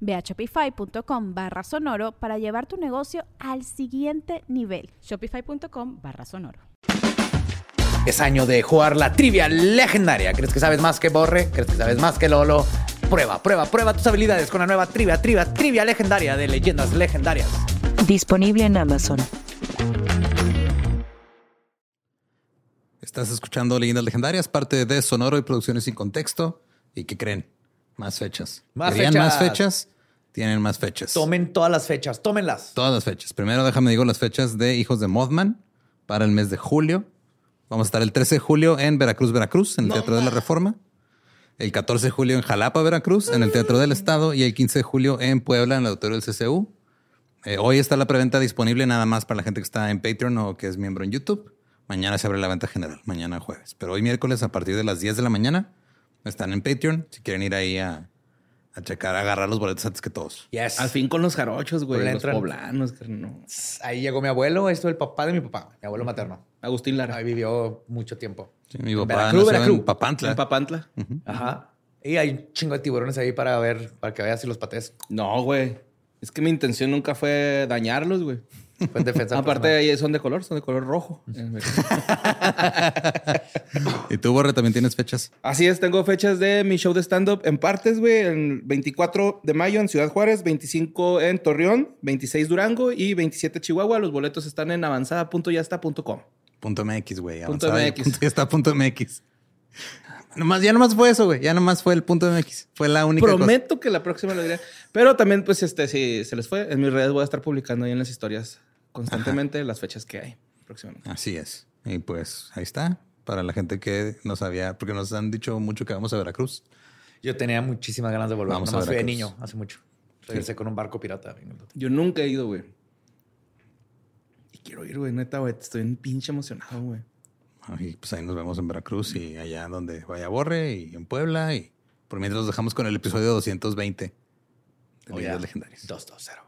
Ve a shopify.com barra sonoro para llevar tu negocio al siguiente nivel. Shopify.com barra sonoro. Es año de jugar la trivia legendaria. ¿Crees que sabes más que Borre? ¿Crees que sabes más que Lolo? Prueba, prueba, prueba tus habilidades con la nueva trivia, trivia, trivia legendaria de leyendas legendarias. Disponible en Amazon. Estás escuchando Leyendas Legendarias, parte de Sonoro y Producciones sin Contexto. ¿Y qué creen? Más fechas. Más ¿Querían fechas. más fechas? Tienen más fechas. Tomen todas las fechas, tómenlas. Todas las fechas. Primero déjame digo las fechas de Hijos de Mothman para el mes de julio. Vamos a estar el 13 de julio en Veracruz, Veracruz, en el Teatro de la Reforma. El 14 de julio en Jalapa, Veracruz, en el Teatro del Estado. Y el 15 de julio en Puebla, en el Auditorio del CCU. Eh, hoy está la preventa disponible nada más para la gente que está en Patreon o que es miembro en YouTube. Mañana se abre la venta general, mañana jueves. Pero hoy miércoles a partir de las 10 de la mañana están en Patreon. Si quieren ir ahí a, a checar, a agarrar los boletos antes que todos. Yes. Al fin con los jarochos, güey. Los entran- poblanos, que no. Ahí llegó mi abuelo, esto es el papá de mi papá, mi abuelo materno. Agustín Lara. Ahí vivió mucho tiempo. Sí, mi papá Veracruz, nació Veracruz. en Papantla. En Papantla. Ajá. Y hay un chingo de tiburones ahí para ver, para que veas si los patees. No, güey. Es que mi intención nunca fue dañarlos, güey. Fue en defensa. Aparte, ahí son de color, son de color rojo. ¿Y tú, Borre, también tienes fechas? Así es, tengo fechas de mi show de stand-up en partes, güey. El 24 de mayo en Ciudad Juárez, 25 en Torreón, 26 Durango y 27 Chihuahua. Los boletos están en avanzada.yasta.com. Punto MX, güey. Punto MX. punto- ya está punto MX. Nomás, ya nomás fue eso, güey. Ya nomás fue el punto MX. Fue la única cosa. Prometo que la próxima lo diré. Pero también, pues, este, si se les fue, en mis redes voy a estar publicando ahí en las historias constantemente las fechas que hay próximamente. Así es. Y pues ahí está. Para la gente que no sabía, porque nos han dicho mucho que vamos a Veracruz. Yo tenía muchísimas ganas de volver. Vamos a Nomás fui de niño, hace mucho. Regresé con un barco pirata. Yo nunca he ido, güey. Y quiero ir, güey, neta, güey. Estoy un pinche emocionado, güey. Y pues ahí nos vemos en Veracruz y allá donde vaya Borre y en Puebla. Y por mientras los dejamos con el episodio 220 de Oh, Leyendas. Legendarias. 220.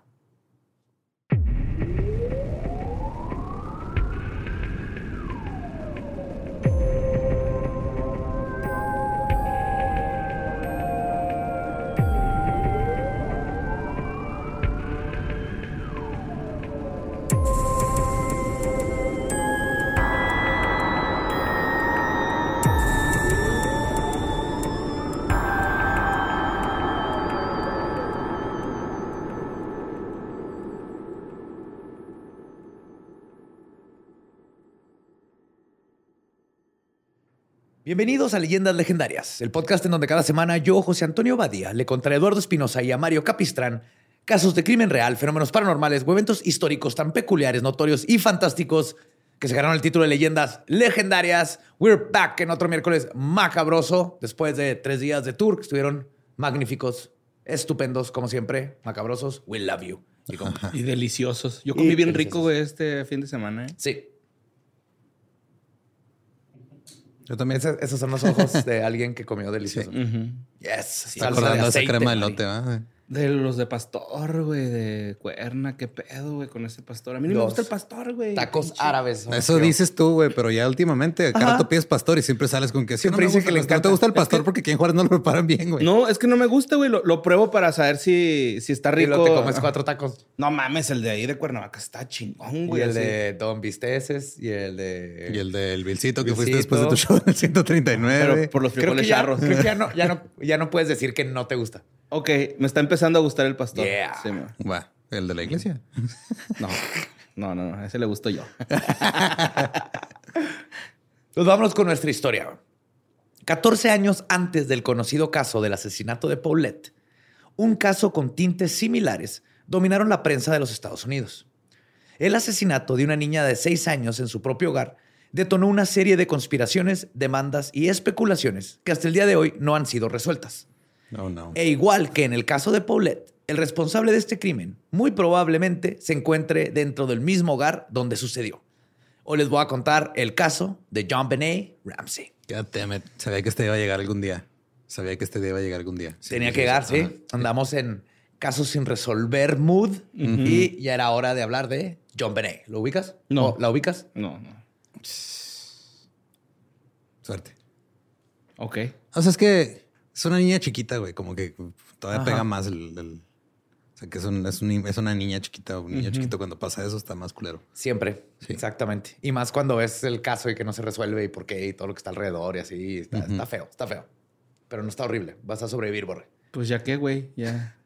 Bienvenidos a Leyendas Legendarias, el podcast en donde cada semana yo, José Antonio Badía, le contra Eduardo Espinosa y a Mario Capistrán casos de crimen real, fenómenos paranormales o eventos históricos tan peculiares, notorios y fantásticos que se ganaron el título de Leyendas Legendarias. We're back en otro miércoles macabroso después de tres días de tour que estuvieron magníficos, estupendos, como siempre, macabrosos. We love you. Y Y deliciosos. Yo comí Y bien deliciosos. rico, este fin de semana, ¿eh? Sí, Yo también Ese- esos son los ojos de alguien que comió delicioso. Ujú. Yes. estoy acordando de esa crema de lote, ¿va? De los de pastor, güey, de cuerna, qué pedo, güey, con ese pastor. A mí no me gusta el pastor, güey. Tacos Pinche- árabes. Eso dices tú, güey, pero ya últimamente, cada rato pides pastor y siempre sales con que sí, Siempre no dice que le el pastor. encanta. te gusta el Es pastor que- porque aquí en Juárez no lo preparan bien, güey. No, es que no me gusta, güey. Lo, lo pruebo para saber si, si está Y rico. luego te comes cuatro tacos. No mames, el de ahí de Cuernavaca está chingón, Y güey. el así. de Don Visteces y el de... Y el del Vilcito que Vilcito. fuiste después de tu show en el 139. Pero por los frijoles charros. creo que ya no, ya, no, ya no puedes decir que no te gusta. Ok, me está empezando a gustar el pastor. Yeah. Sí, me- Va, el de la iglesia. no, no, no, no, a ese le gusto yo. Pues vámonos con nuestra historia. 14 años antes del conocido caso del asesinato de Paulette, un caso con tintes similares dominaron la prensa de los Estados Unidos. El asesinato de una niña de 6 años en su propio hogar detonó una serie de conspiraciones, demandas y especulaciones que hasta el día de hoy no han sido resueltas. No, no. E igual que en el caso de Paulette, el responsable de este crimen muy probablemente se encuentre dentro del mismo hogar donde sucedió. Hoy les voy a contar el caso de John Benet Ramsey. God damn it. Sabía que este iba a llegar algún día. Sabía que este día iba a llegar algún día. Sí, Tenía que llegar, Ajá. sí. Andamos en casos sin resolver mood y ya era hora de hablar de John Benet. ¿Lo ubicas? No. ¿O ¿La ubicas? No, no. Suerte. Ok. O sea, es que es una niña chiquita, güey. Como que todavía Ajá. pega más el... el- o sea, que es, un- es, un- es una niña chiquita o un niño chiquito. Cuando pasa eso está más culero. Siempre. Sí. Exactamente. Y más cuando ves el caso y que no se resuelve y por qué y todo lo que está alrededor y así. Está, está feo, está feo. Pero no está horrible. Vas a sobrevivir, Borre. Pues ya qué, güey. Ya,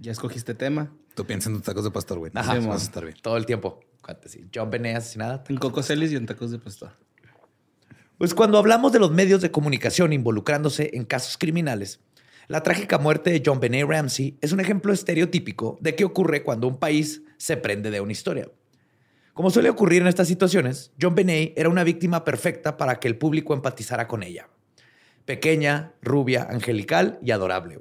ya escogiste tema. Tú piensas en tus tacos de pastor, güey. Ajá. Vas Sí, a mon. estar bien. Todo el tiempo. Cuate, sí. John Benet asesinada. En Coco Celis y en tacos de pastor. Pues cuando hablamos de los medios de comunicación involucrándose en casos criminales, la trágica muerte de John Benet Ramsey es un ejemplo estereotípico de qué ocurre cuando un país se prende de una historia. Como suele ocurrir en estas situaciones, John Benet era una víctima perfecta para que el público empatizara con ella. Pequeña, rubia, angelical y adorable.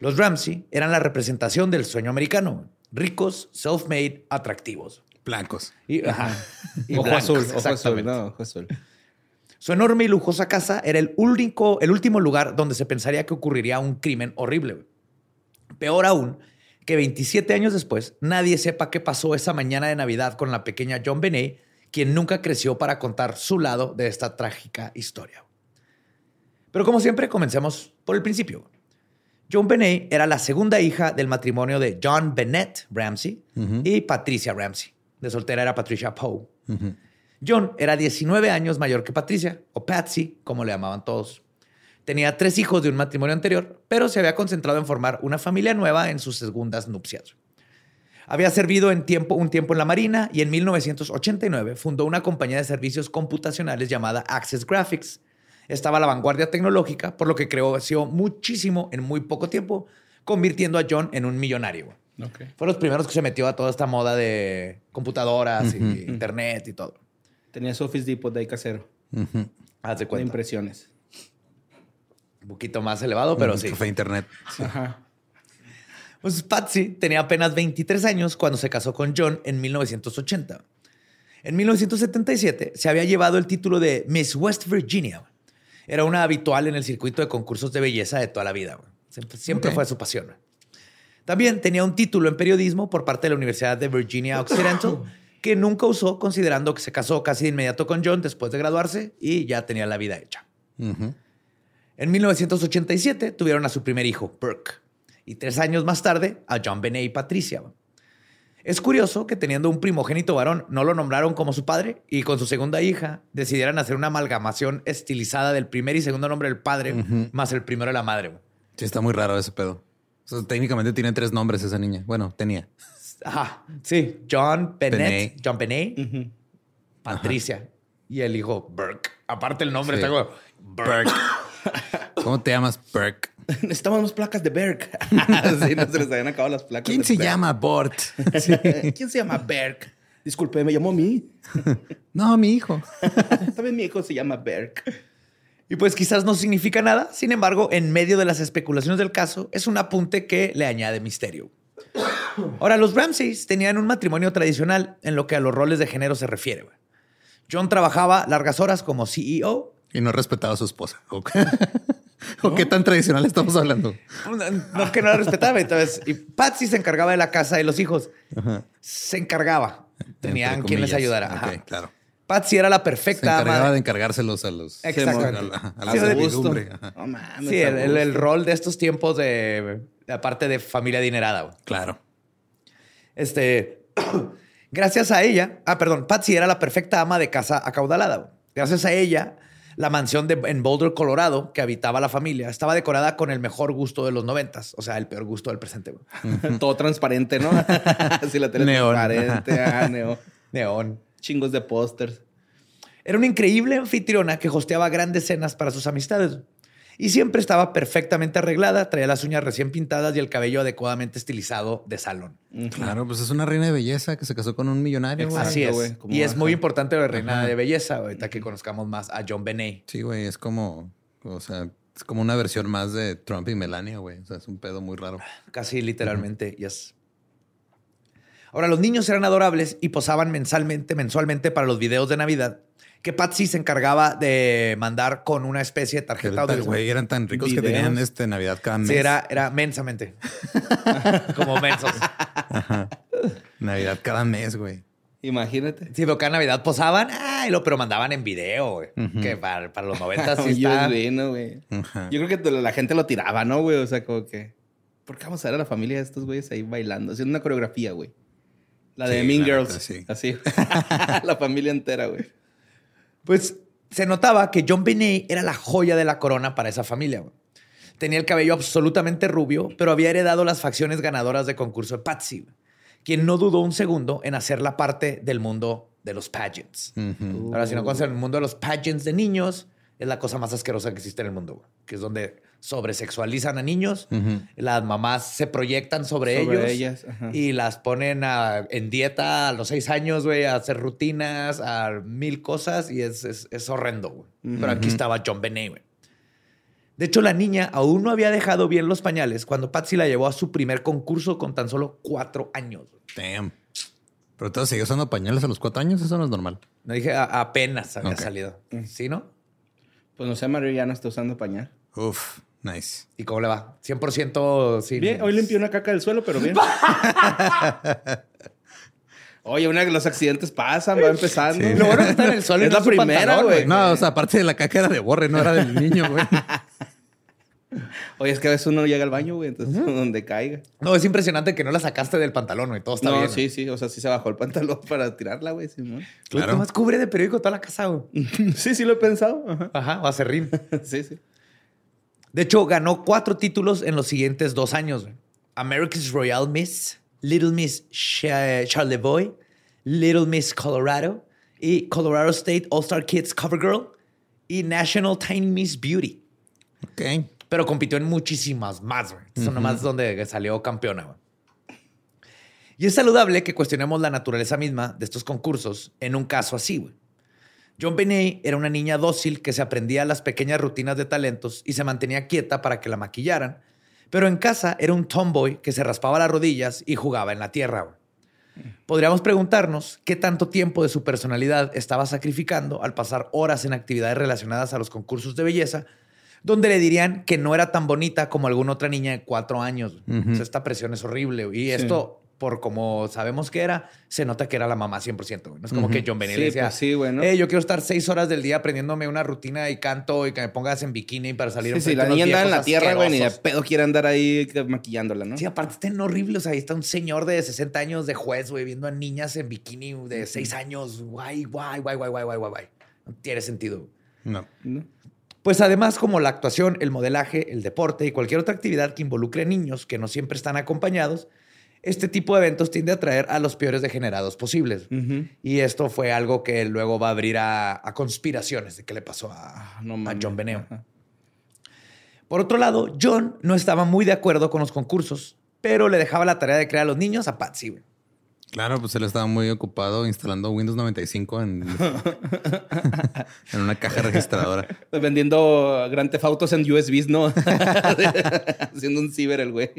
Los Ramsey eran la representación del sueño americano. Ricos, self-made, atractivos. Blancos. Y, ajá, y ojo blancos, azul, ojo azul. exactamente. No, ojo azul. Su enorme y lujosa casa era el único, el último lugar donde se pensaría que ocurriría un crimen horrible. Peor aún, que 27 años después nadie sepa qué pasó esa mañana de Navidad con la pequeña John Benet, quien nunca creció para contar su lado de esta trágica historia. Pero como siempre, comencemos por el principio. John Benet era la segunda hija del matrimonio de John Bennett Ramsey y Patricia Ramsey. De soltera era Patricia Poe. John era 19 años mayor que Patricia, o Patsy, como le llamaban todos. Tenía tres hijos de un matrimonio anterior, pero se había concentrado en formar una familia nueva en sus segundas nupcias. Había servido en tiempo, un tiempo en la Marina y en 1989 fundó una compañía de servicios computacionales llamada Access Graphics. Estaba a la vanguardia tecnológica, por lo que creció muchísimo en muy poco tiempo, convirtiendo a John en un millonario. Ok. Fue los primeros que se metió a toda esta moda de computadoras y internet y todo. Tenía su Office Depot de ahí casero. Haz de De impresiones. Un poquito más elevado, pero sí. Fue internet. Ajá. Pues Patsy tenía apenas 23 años cuando se casó con John en 1980. En 1977 se había llevado el título de Miss West Virginia. Era una habitual en el circuito de concursos de belleza de toda la vida. Siempre, fue su pasión. También tenía un título en periodismo por parte de la Universidad de Virginia Occidental que nunca usó considerando que se casó casi de inmediato con John después de graduarse y ya tenía la vida hecha. En 1987 tuvieron a su primer hijo, Burke, y tres años más tarde a John Benet y Patricia. Es curioso que teniendo un primogénito varón no lo nombraron como su padre y con su segunda hija decidieran hacer una amalgamación estilizada del primer y segundo nombre del padre más el primero de la madre. Sí, está muy raro ese pedo. O sea, técnicamente tiene tres nombres esa niña. Bueno, tenía. Ajá, sí, John Bennett. John Benet, Patricia y el hijo Burke. Aparte el nombre Sí. como Burke. ¿Cómo te llamas, Burke? Necesitamos más placas de Berg. sí, no se les habían acabado las placas. ¿Quién se llama Bort? ¿Quién se llama Berg? Disculpe, me llamó a mí. No, mi hijo. También mi hijo se llama Berg. Y pues quizás no significa nada, sin embargo, en medio de las especulaciones del caso, es un apunte que le añade misterio. Ahora, los Ramsays tenían un matrimonio tradicional en lo que a los roles de género se refiere. güey. John trabajaba largas horas como CEO. Y no respetaba a su esposa. ¿O qué, ¿O qué tan tradicional estamos hablando? No, no es que no la respetaba. Entonces, y Patsy se encargaba de la casa y los hijos. Se encargaba. Tenían quien les ayudara. Ajá. Ok, claro. Patsy era la Se perfecta ama encargaba de- de encargárselos a los... Exactamente. A la, a la Sí, servidumbre. No mames. Sí, el, el- rol de estos tiempos de, de aparte de familia adinerada. güey. Claro. Este, gracias a ella, ah, perdón, Patsy era la perfecta ama de casa acaudalada. Gracias a ella, la mansión de, en Boulder, Colorado, que habitaba la familia, estaba decorada con el mejor gusto de los noventas, o sea, el peor gusto del presente. Todo transparente, ¿no? Así la tele Neón. transparente. Ah, neo. Neón. Chingos de pósters. Era una increíble anfitriona que hosteaba grandes cenas para sus amistades. Y siempre estaba perfectamente arreglada, traía las uñas recién pintadas y el cabello adecuadamente estilizado de salón. Claro, pues es una reina de belleza que se casó con un millonario. güey. Así es. güey, como Y es baja. muy importante la reina de belleza, ahorita que conozcamos más a John Benet. Sí, güey, es como, o sea, es como una versión más de Trump y Melania, güey. O sea, es un pedo muy raro. Casi literalmente, yes. Ahora, los niños eran adorables y posaban mensalmente, mensualmente para los videos de Navidad que Patsy se encargaba de mandar con una especie de tarjeta. ahorita, de- güey, eran tan ricos que tenían este Navidad cada mes. Sí, era, era mensamente. Como mensos. Navidad cada mes, güey. Imagínate. Sí, pero cada Navidad posaban, ay, lo, pero mandaban en video, güey. Que para, para los 90 sí está. vi, ¿no, güey? Ajá. Yo creo que la gente lo tiraba, ¿no, güey? O sea, como que... ¿Por qué vamos a ver a la familia de estos güeyes ahí bailando? Haciendo una coreografía, güey. La de Sí, Mean la Girls. sí. Así. la familia entera, güey. Pues se notaba que John Benet era la joya de la corona para esa familia. Tenía el cabello absolutamente rubio, pero había heredado las facciones ganadoras de concurso de Patsy, quien no dudó un segundo en hacerla parte del mundo de los pageants. Ahora, si no conocen el mundo de los pageants de niños, es la cosa más asquerosa que existe en el mundo, güey, que es donde sobresexualizan a niños, las mamás se proyectan sobre, Sobre ellos ellas, y las ponen a- en dieta a los seis años, güey, a hacer rutinas, a mil cosas y es, es- es horrendo, güey. Pero aquí estaba John Benet, güey. De hecho, la niña aún no había dejado bien los pañales cuando Patsy la llevó a su primer concurso con tan solo cuatro años. Damn. Pero entonces siguió usando pañales a los cuatro años, eso no es normal. No dije, a- apenas había salido. ¿Sí, no? Pues no sé, Mario ya no está usando pañal. Uf, nice. ¿Y cómo le va? 100% sin... Bien, hoy limpió una caca del suelo, pero bien. Oye, una de los accidentes pasan, va empezando. Sí. Lo bueno que está en el suelo y Es no la primera, güey. No, o sea, aparte de la caca era de borre, no era del niño, güey. Oye, es que a veces uno llega al baño, güey, entonces donde caiga. No, es impresionante que no la sacaste del pantalón, güey. Todo está no, bien. sí, sí, o sea, sí se bajó el pantalón para tirarla, güey. Sí, ¿no? Claro. Claro. más cubre de periódico toda la casa, güey. sí, sí lo he pensado. Ajá. Ajá, o acerrín. Sí, sí. De hecho, ganó cuatro títulos en los siguientes dos años. güey. America's Royal Miss, Little Miss Cha- Charlevoix, Little Miss Colorado y Colorado State All-Star Kids Cover Girl y National Tiny Miss Beauty. Ok. Pero compitió en muchísimas más, güey. Son nomás donde salió campeona, güey. Y es saludable que cuestionemos la naturaleza misma de estos concursos en un caso así, güey. John Benet era una niña dócil que se aprendía las pequeñas rutinas de talentos y se mantenía quieta para que la maquillaran, pero en casa era un tomboy que se raspaba las rodillas y jugaba en la tierra. güey. Podríamos preguntarnos qué tanto tiempo de su personalidad estaba sacrificando al pasar horas en actividades relacionadas a los concursos de belleza, donde le dirían que no era tan bonita como alguna otra niña de cuatro años. O sea, esta presión es horrible. Y esto, por como sabemos que era, se nota que era la mamá 100%. güey. No es como que John Benet Sí, le decía, pues sí, güey, ¿no? "Eh, yo quiero estar seis horas del día aprendiéndome una rutina y canto y que me pongas en bikini para salir Sí, sí, la niña andaba en la tierra, güey, ni de asquerosos". pedo quiere andar ahí maquillándola, ¿no? Sí, aparte están horribles. O sea, ahí está un señor de 60 años de juez, güey, viendo a niñas en bikini de 6 años. Guay, guay, guay, guay, guay, guay, guay, guay. No tiene sentido. No. ¿No? Pues además, como la actuación, el modelaje, el deporte y cualquier otra actividad que involucre niños que no siempre están acompañados, este tipo de eventos tiende a atraer a los peores degenerados posibles. Y esto fue algo que luego va a abrir a, a conspiraciones de qué le pasó a, Ah, no a. John Beneo. Ajá. Por otro lado, John no estaba muy de acuerdo con los concursos, pero le dejaba la tarea de crear a los niños a Patsy. Claro, pues él estaba muy ocupado instalando Windows 95 en, en una caja registradora. Vendiendo Grand Theft Autos en USBs, ¿no? Haciendo un ciber el güey.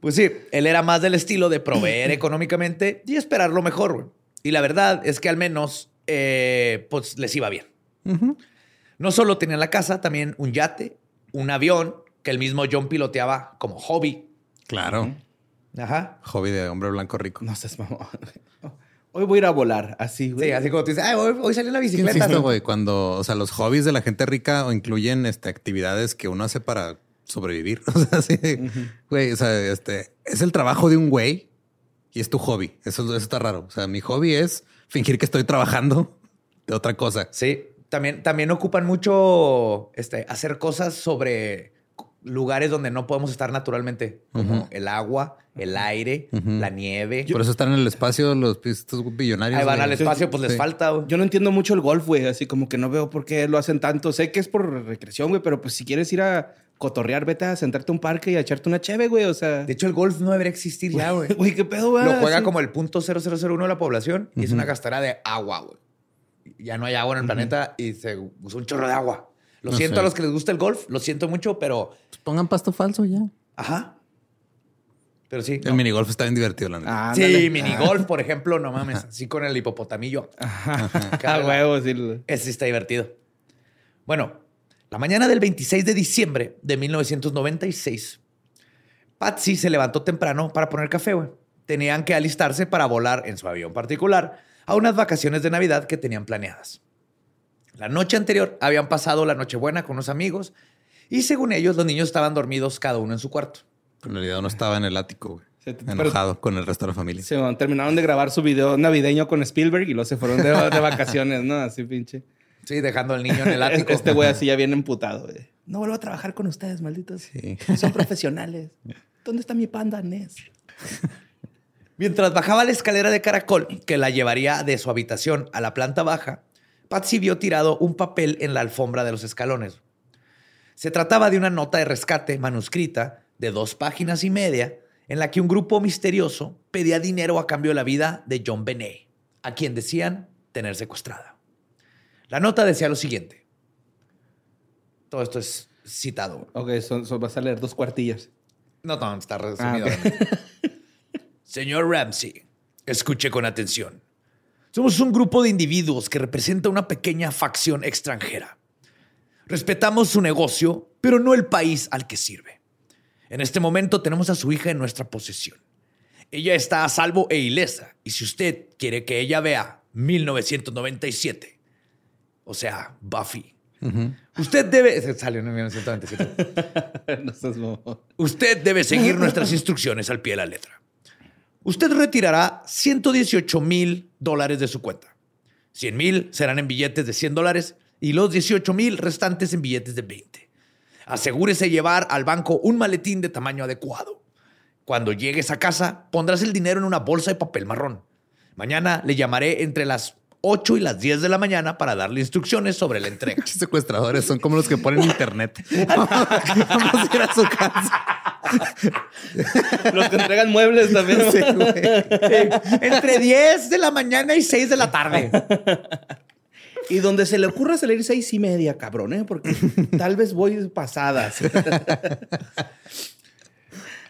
Pues sí, él era más del estilo de proveer económicamente y esperar lo mejor. güey. Y la verdad es que al menos eh, pues les iba bien. No solo tenía la casa, también un yate, un avión que el mismo John piloteaba como hobby. Claro. Ajá. Hobby de hombre blanco rico. No seas mamón. Hoy voy a ir a volar, así, güey. Sí, así como tú dices, "Ay, hoy, hoy salí en la bicicleta. insisto, ¿no?". güey, cuando, o sea, los hobbies de la gente rica o incluyen este, actividades que uno hace para sobrevivir. O sea, sí, güey, o sea, este es el trabajo de un güey y es tu hobby. Eso, eso está raro. O sea, mi hobby es fingir que estoy trabajando de otra cosa. Sí, también, también ocupan mucho este, hacer cosas sobre lugares donde no podemos estar naturalmente, como el agua, el aire, la nieve. Por eso están en el espacio los estos billonarios. Ahí van güey. al espacio, pues les falta. güey. Yo no entiendo mucho el golf, güey. Así como que no veo por qué lo hacen tanto. Sé que es por recreación, güey, pero pues si quieres ir a cotorrear, vete a sentarte a un parque y a echarte una cheve, güey. O sea, De hecho, el golf no debería existir ya, güey. güey, qué pedo, güey. Lo juega Sí. como el punto 0001 de la población y es una gastadera de agua, güey. Ya no hay agua en el planeta y se usa un chorro de agua. Lo No siento sé. a los que les gusta el golf, lo siento mucho, pero pongan pasto falso ya. ajá. Pero sí. El minigolf está bien divertido, la neta. Ah, Sí, minigolf, por ejemplo, no mames, así con el hipopotamillo. Ah, huevo, sí. Ese sí está divertido. Bueno, la mañana del 26 de diciembre de 1996, Patsy se levantó temprano para poner café, güey. Tenían que alistarse para volar en su avión particular a unas vacaciones de Navidad que tenían planeadas. La noche anterior habían pasado la Nochebuena con unos amigos y según ellos los niños estaban dormidos cada uno en su cuarto. En realidad no estaba en el ático, güey. Pero- Enojado con el resto de la familia. Se terminaron de grabar su video navideño con Spielberg y luego se fueron de, de vacaciones, ¿no? Así pinche. Sí, dejando al niño en el ático. Este güey así ya viene emputado, güey. No vuelvo a trabajar con ustedes, malditos. Sí. Son profesionales. ¿Dónde está mi panda Ness? Mientras bajaba la escalera de caracol que la llevaría de su habitación a la planta baja, Patsy vio tirado un papel en la alfombra de los escalones. Se trataba de una nota de rescate manuscrita de dos páginas y media en la que un grupo misterioso pedía dinero a cambio de la vida de John Benet, a quien decían tener secuestrada. La nota decía lo siguiente. Todo esto es citado. Ok, son, son- vas a leer dos cuartillas. No, no, está resumido. Ah, Señor Ramsey, escuche con atención. Somos un grupo de individuos que representa una pequeña facción extranjera. Respetamos su negocio, pero no el país al que sirve. En este momento tenemos a su hija en nuestra posesión. Ella está a salvo e ilesa, y si usted quiere que ella vea 1997, o sea, Buffy, usted debe... Salió en 1997. no seas mamón. Usted debe seguir nuestras instrucciones al pie de la letra. Usted retirará 118 mil dólares de su cuenta. 100 mil serán en billetes de 100 dólares y los 18 mil restantes en billetes de 20. Asegúrese llevar al banco un maletín de tamaño adecuado. Cuando llegues a casa, pondrás el dinero en una bolsa de papel marrón. Mañana le llamaré entre las 8 y las 10 de la mañana para darle instrucciones sobre la entrega. Pinches secuestradores son como los que ponen internet. Vamos a ir a su casa. Los que entregan muebles también. Sí, güey. Entre 10 de la mañana y 6 de la tarde. Y donde se le ocurra salir seis y media, cabrón, ¿eh? Porque tal vez voy pasadas.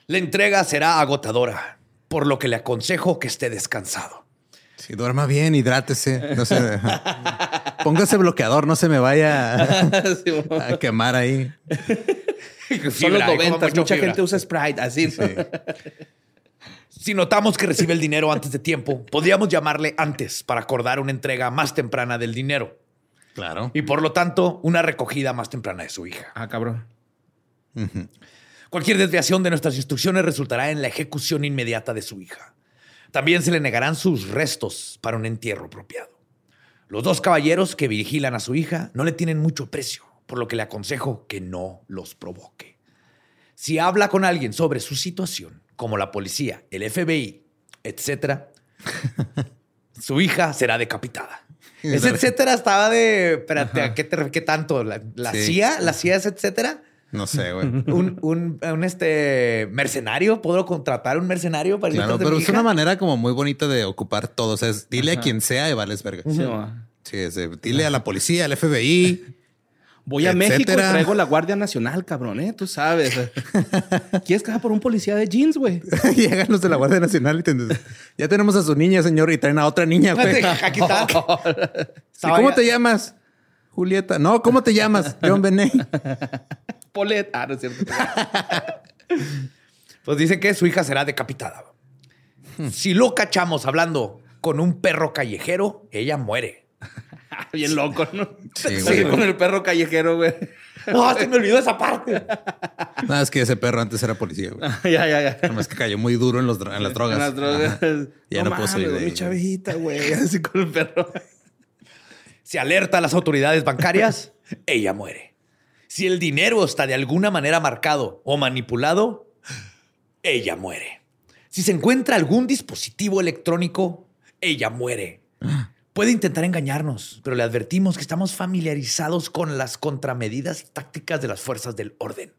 La entrega será agotadora, por lo que le aconsejo que esté descansado. Sí, duerma bien, hidrátese. No se. Póngase bloqueador, no se me vaya a, a quemar ahí. Son los Fibra, y como 90, mucho mucha fibra. gente usa Sprite, así. ¿no? Si notamos que recibe el dinero antes de tiempo, podríamos llamarle antes para acordar una entrega más temprana del dinero Claro. y por lo tanto una recogida más temprana de su hija. Ah, cabrón. Cualquier desviación de nuestras instrucciones resultará en la ejecución inmediata de su hija. También se le negarán sus restos para un entierro apropiado. Los dos caballeros que vigilan a su hija no le tienen mucho precio, por lo que le aconsejo que no los provoque. Si habla con alguien sobre su situación, como la policía, el FBI, etcétera, su hija será decapitada. Ese etcétera estaba de. Espérate, ¿a qué, te, qué tanto? ¿La, la Sí. CIA? ¿La CIA es etcétera? No sé, güey. un, un, un, este mercenario, puedo contratar un mercenario para Claro, pero mi es hija? una manera como muy bonita de ocupar todo. O sea, es dile a quien sea y vales verga. Sí. Sí, es dile a la policía, al FBI. Voy a México y traigo la Guardia Nacional, cabrón, ¿eh? Tú sabes. ¿Quieres que haga por un policía de jeans, güey? Llegan los de la Guardia Nacional y te ya tenemos a su niña, señor, y traen a otra niña, güey. Aquí está. ¿Y ¿Cómo te llamas? Julieta. No, ¿cómo te llamas? John Benet. Polet. Ah, no es cierto. Pues dice que su hija será decapitada. Si lo cachamos hablando con un perro callejero, ella muere. Bien loco, ¿no? Sí, güey. con el perro callejero, güey. No, se me olvidó esa parte. Nada, es que ese perro antes era policía, güey. ya, ya, ya. Nomás que cayó muy duro en, los, en las drogas. En las drogas. Ajá. Ya no, puedo mames, salir de güey, ahí. Mi chavita, güey. Así con el perro. Si alerta a las autoridades bancarias, ella muere. Si el dinero está de alguna manera marcado o manipulado, ella muere. Si se encuentra algún dispositivo electrónico, ella muere. Puede intentar engañarnos, pero le advertimos que estamos familiarizados con las contramedidas y tácticas de las fuerzas del orden.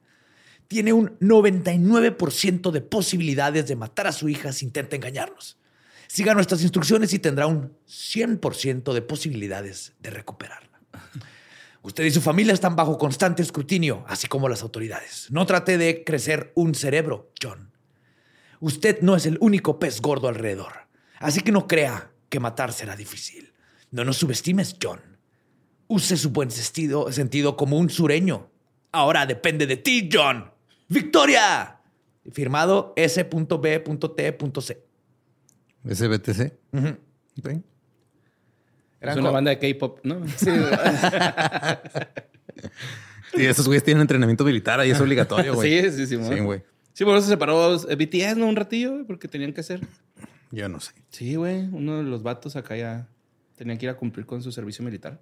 Tiene un 99% de posibilidades de matar a su hija si intenta engañarnos. Siga nuestras instrucciones y tendrá un 100% de posibilidades de recuperarla. Usted y su familia están bajo constante escrutinio, así como las autoridades. No trate de crecer un cerebro, John. Usted no es el único pez gordo alrededor, así que no crea que matar será difícil. No nos subestimes, John. Use su buen sentido, sentido como un sureño. Ahora depende de ti, John. ¡Victoria! Firmado S.B.T.C. SBTC. Eran es una banda de K-pop, ¿no? Y esos güeyes tienen entrenamiento militar ahí, es obligatorio, güey. Sí, sí, sí. Sí, güey. Sí, por eso se separó BTS, ¿no? Un ratillo, güey, porque tenían que hacer. Yo no sé. Sí, güey. Uno de los vatos acá ya tenían que ir a cumplir con su servicio militar.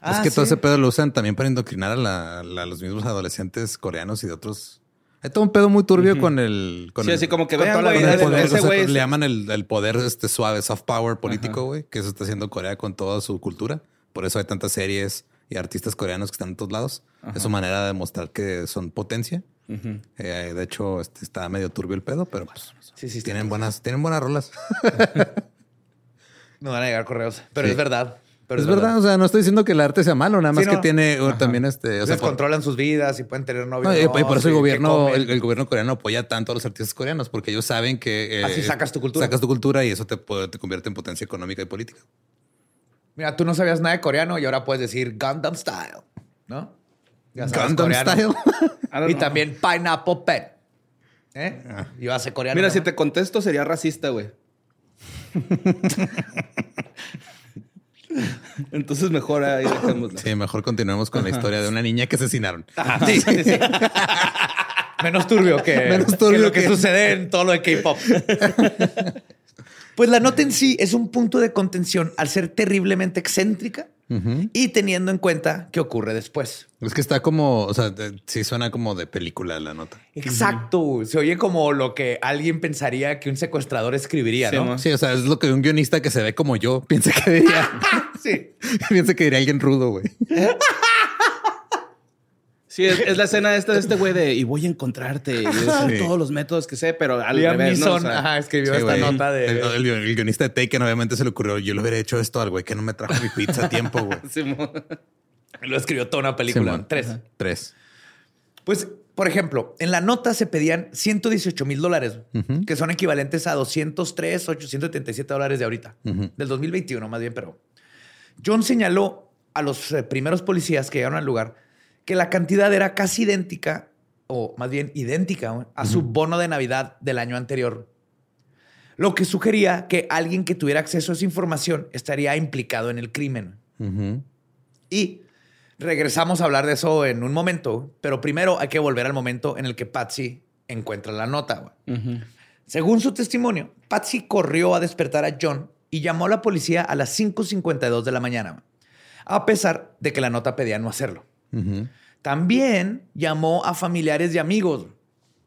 Ah, es que todo sí. ese pedo lo usan también para indoctrinar a, la- la- los mismos adolescentes coreanos y de otros. Hay todo un pedo muy turbio con el. Con Sí, el, así como que vean, toda la- ese- poder, ese o sea, güey es- le llaman el, el poder este suave, soft power político, güey, que eso está haciendo Corea con toda su cultura. Por eso hay tantas series y artistas coreanos que están en todos lados. Es su manera de demostrar que son potencia. Eh, de hecho, este, está medio turbio el pedo, pero pues, Sí, sí, tienen buenas, tienen buenas rolas. No van a llegar correos, pero Sí. es verdad. Pero es verdad, o sea, no estoy diciendo que el arte sea malo, nada más Sí, que no. tiene también este. O sea, por- controlan sus vidas y pueden tener No, novios. y, y por eso el gobierno, el, el gobierno coreano apoya tanto a los artistas coreanos, porque ellos saben que eh, Así sacas tu cultura. Sacas tu cultura y eso te, te convierte en potencia económica y política. Mira, tú no sabías nada de coreano y ahora puedes decir Gundam Style, ¿no? Ya sabes Gundam coreano. Style. Y know. también Pineapple Pen. ¿Eh? Y va a ser coreano. Mira, ¿no? si te contesto sería racista, güey. Entonces mejor ahí dejémosla. Sí, mejor continuemos con la historia de una niña que asesinaron. Ajá, sí, sí, sí. Menos turbio que, Menos que turbio lo que, que- sucede en todo lo de K-pop. pues la nota en sí es un punto de contención al ser terriblemente excéntrica y teniendo en cuenta qué ocurre después. Es que está como, o sea, de- sí suena como de película la nota. Exacto. Se oye como lo que alguien pensaría que un secuestrador escribiría, Sí, ¿no? mo. Sí, o sea, es lo que un guionista que se ve como yo piensa que diría. Sí. piensa que diría alguien rudo, güey. Sí, es, es la escena esta de este güey de y voy a encontrarte y usar Sí. todos los métodos que sé, pero al Liam revés, ¿no? O Neeson sea, ajá, escribió Sí, esta güey. nota de... El, el- el guionista de Taken obviamente se le ocurrió, yo le hubiera hecho esto al güey que no me trajo mi pizza a tiempo, güey. Lo escribió toda una película. Simón. Tres. Tres. Pues, por ejemplo, en la nota se pedían 118 mil dólares, que son equivalentes a 203, 877 dólares de ahorita, del 2021 más bien, pero John señaló a los eh, primeros policías que llegaron al lugar que la cantidad era casi idéntica, o más bien idéntica, a su bono de Navidad del año anterior. Lo que sugería que alguien que tuviera acceso a esa información estaría implicado en el crimen. Y regresamos a hablar de eso en un momento, pero primero hay que volver al momento en el que Patsy encuentra la nota. Según su testimonio, Patsy corrió a despertar a John y llamó a la policía a las 5.52 de la mañana, a pesar de que la nota pedía no hacerlo. También llamó a familiares y amigos,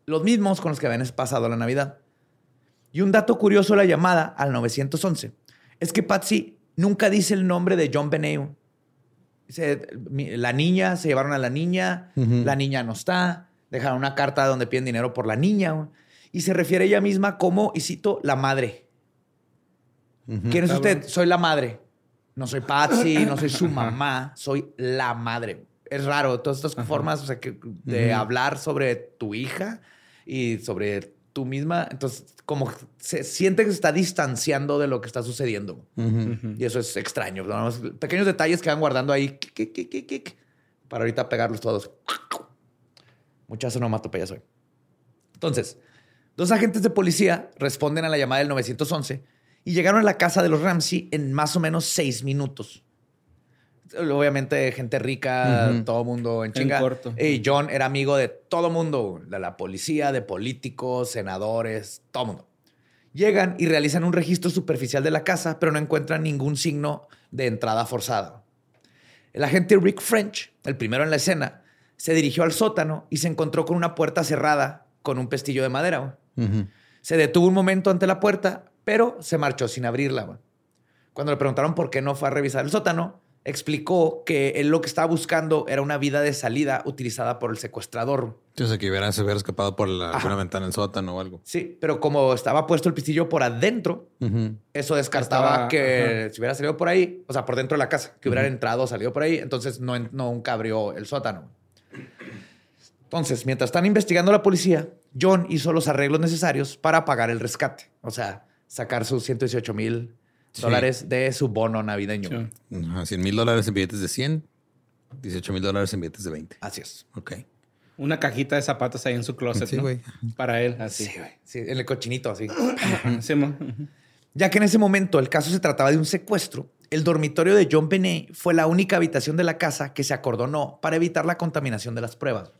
los mismos con los que habían pasado la Navidad. Y un dato curioso de la llamada al 911 es que Patsy nunca dice el nombre de John "Mi- la niña, se llevaron a la niña, la niña no está, dejaron una carta donde piden dinero por la niña. Y se refiere a ella misma como, y cito, la madre. ¿Quién es usted? Soy la madre. No soy Patsy, no soy su mamá, soy la madre. Es raro, todas estas formas o sea, que, de hablar sobre tu hija y sobre tú misma. Entonces, como se siente que se está distanciando de lo que está sucediendo. Y eso es extraño. Pequeños detalles que van guardando ahí kic, kic, kic, kic, kic, para ahorita pegarlos todos. Muchas onomatopeyas hoy. Entonces, dos agentes de policía responden a la llamada del 911 y llegaron a la casa de los Ramsey en más o menos seis minutos. Obviamente, gente rica, Ujú. todo mundo en chinga. Y John era amigo de todo mundo, de la policía, de políticos, senadores, todo mundo. Llegan y realizan un registro superficial de la casa, pero no encuentran ningún signo de entrada forzada. El agente Rick French, el primero en la escena, se dirigió al sótano y se encontró con una puerta cerrada con un pestillo de madera. Se detuvo un momento ante la puerta, pero se marchó sin abrirla. Cuando le preguntaron por qué no fue a revisar el sótano, explicó que él lo que estaba buscando era una vida de salida utilizada por el secuestrador. Yo sé que hubiera, se hubiera escapado por la, Ajá. alguna ventana del sótano o algo. Sí, pero como estaba puesto el pistillo por adentro, eso descartaba Estaba- que si hubiera salido por ahí, o sea, por dentro de la casa, que hubiera entrado o salido por ahí, entonces no, en- no nunca abrió el sótano. Entonces, mientras están investigando la policía, John hizo los arreglos necesarios para pagar el rescate, o sea, sacar sus 118 mil Sí. dólares de su bono navideño. Sí. Ajá, 100 mil dólares en billetes de 100, 18 mil dólares en billetes de 20. Así es. Ok. Una cajita de zapatos ahí en su closet. Sí, ¿no? güey. Para él, así. Sí, güey. Sí, en el cochinito, así. Sí, mo. Ya que en ese momento el caso se trataba de un secuestro, el dormitorio de John Benet fue la única habitación de la casa que se acordonó para evitar la contaminación de las pruebas.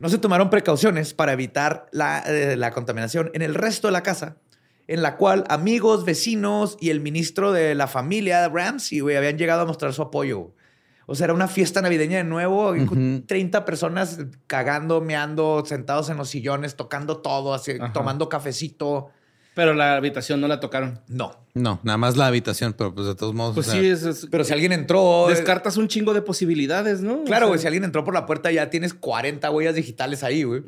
No se tomaron precauciones para evitar la, eh, la contaminación en el resto de la casa, en la cual amigos, vecinos y el ministro de la familia, Ramsey, güey, habían llegado a mostrar su apoyo. O sea, era una fiesta navideña de nuevo, y con Ujú. 30 personas cagando, meando, sentados en los sillones, tocando todo, así, Ajá. tomando cafecito. Pero la habitación no la tocaron. No, No, nada más la habitación, pero pues de todos modos. Pues o sea, sí, es, es- Pero si alguien entró. eh, descartas un chingo de posibilidades, ¿no? O Claro, sea, güey. Si alguien entró por la puerta, ya tienes 40 huellas digitales ahí, güey.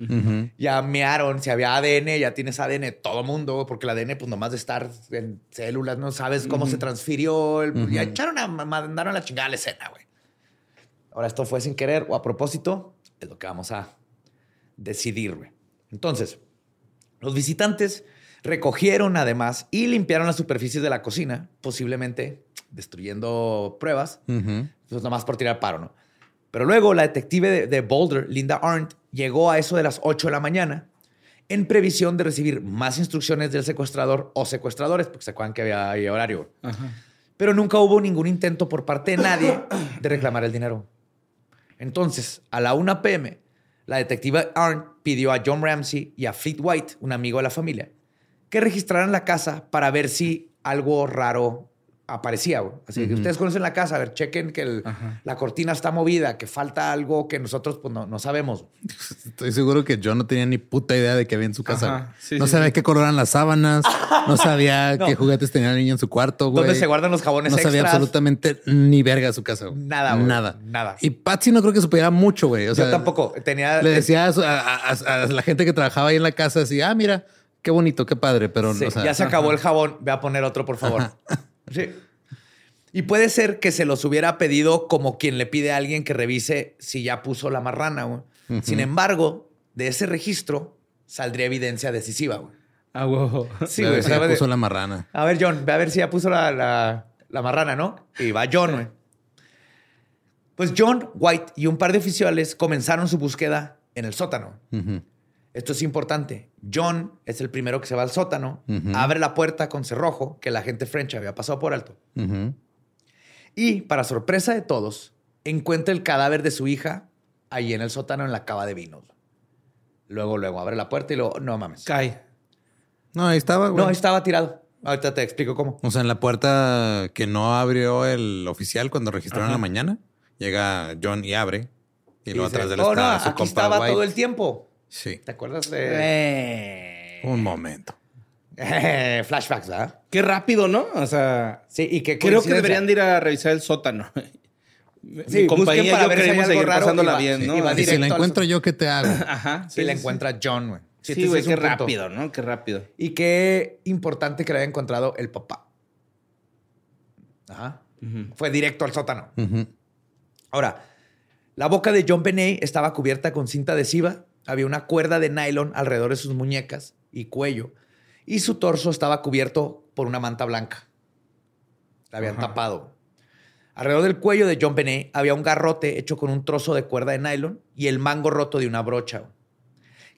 Ya mearon. Si había ADN, ya tienes ADN de todo mundo, güey, porque el ADN, pues nomás de estar en células, no sabes cómo se transfirió. el- Ya echaron a mandaron la chingada a la escena, güey. Ahora, esto fue sin querer o a propósito, es lo que vamos a decidir, güey. Entonces, los visitantes recogieron además y limpiaron las superficies de la cocina, posiblemente destruyendo pruebas pues nomás por tirar paro, ¿no? Pero luego la detective de, de Boulder, Linda Arndt, llegó a eso de las 8 de la mañana en previsión de recibir más instrucciones del secuestrador o secuestradores, porque se acuerdan que había ahí horario. Ajá. Pero nunca hubo ningún intento por parte de nadie de reclamar el dinero. Entonces, a la 1 p.m., la detective Arndt pidió a John Ramsey y a Fleet White, un amigo de la familia, que registraran la casa para ver si algo raro aparecía. Así que ustedes conocen la casa, a ver, chequen que el- la cortina está movida, que falta algo que nosotros pues, no, no sabemos. Estoy seguro que yo no tenía ni puta idea de que había en su casa. Sí, no sí, sabía sí. qué color eran las sábanas. No sabía No. qué juguetes tenía el niño en su cuarto, güey. ¿Dónde se guardan los jabones No sabía absolutamente ni verga su casa. güey. Nada, güey. Nada. Nada. Y Patsy no creo que supiera mucho, güey. O sea, Yo tampoco. Tenía... Le decía a, su- a- a- a la gente que trabajaba ahí en la casa así, ah, mira, qué bonito, qué padre, pero Sí, o sea, ya se acabó el jabón. Ve a poner otro, por favor. Sí. Y puede ser que se los hubiera pedido como quien le pide a alguien que revise si ya puso la marrana. güey. Sin embargo, de ese registro saldría evidencia decisiva. güey. Ah, huevo. Sí, güey. sea, de- puso la marrana. A ver, John, ve a ver si ya puso la, la- la marrana, ¿no? Y va John, güey. Pues John, White y un par de oficiales comenzaron su búsqueda en el sótano. Ujú. Esto es importante. John es el primero que se va al sótano, abre la puerta con cerrojo que la gente French había pasado por alto. Y, para sorpresa de todos, encuentra el cadáver de su hija ahí en el sótano en la cava de vinos. Luego, luego abre la puerta y luego, no mames. Cae. No, ahí estaba, güey. No, estaba tirado. Ahorita te explico cómo. O sea, en la puerta que no abrió el oficial cuando registraron en la mañana, llega John y abre. Y luego dice, atrás de él oh, está no, su aquí compa estaba White. todo el tiempo. Sí. ¿Te acuerdas de Eh. Un momento. flashbacks, verdad? Qué rápido, ¿no? O sea, Sí, y que creo que deberían de ir a revisar el sótano. Sí, Mi compañía para yo ver si hay queremos algo seguir raro pasándola bien, ¿no? si la al encuentro yo, ¿qué te hago? Ajá. Sí, la encuentra John, güey. Sí, güey, qué punto. rápido, ¿no? Qué rápido. Y qué importante que le haya encontrado el papá. Ajá. Fue directo al sótano. Ahora, la boca de John Benet estaba cubierta con cinta adhesiva. Había una cuerda de nylon alrededor de sus muñecas y cuello. Y su torso estaba cubierto por una manta blanca. La habían Ajá. tapado. Alrededor del cuello de John Benet había un garrote hecho con un trozo de cuerda de nylon y el mango roto de una brocha,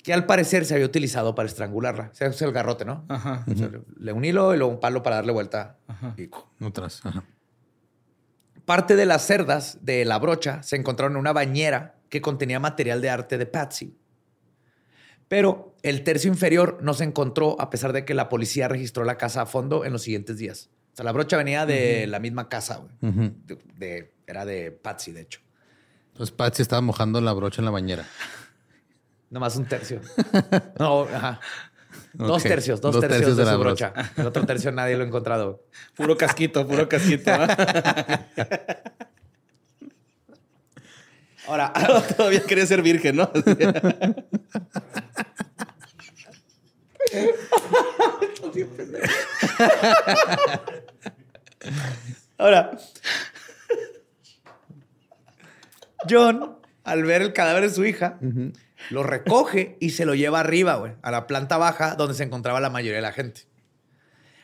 que al parecer se había utilizado para estrangularla. O sea, es el garrote, ¿no? Ajá. O sea, le un hilo y luego un palo para darle vuelta. Ajá. Y- Otras. Ajá. Parte de las cerdas de la brocha se encontraron en una bañera que contenía material de arte de Patsy. Pero el tercio inferior no se encontró a pesar de que la policía registró la casa a fondo en los siguientes días. O sea, la brocha venía de la misma casa, güey. De- de- era de Patsy, de hecho. Pues Patsy estaba mojando la brocha en la bañera. Nomás un tercio. No, ajá. Dos tercios, dos, Dos tercios, tercios de, de la su brocha. brocha. El otro tercio nadie lo ha encontrado. Puro casquito, puro casquito. Ahora, Todavía quería ser virgen, ¿no? ahora. John, al ver el cadáver de su hija, lo recoge y se lo lleva arriba, güey, a la planta baja donde se encontraba la mayoría de la gente.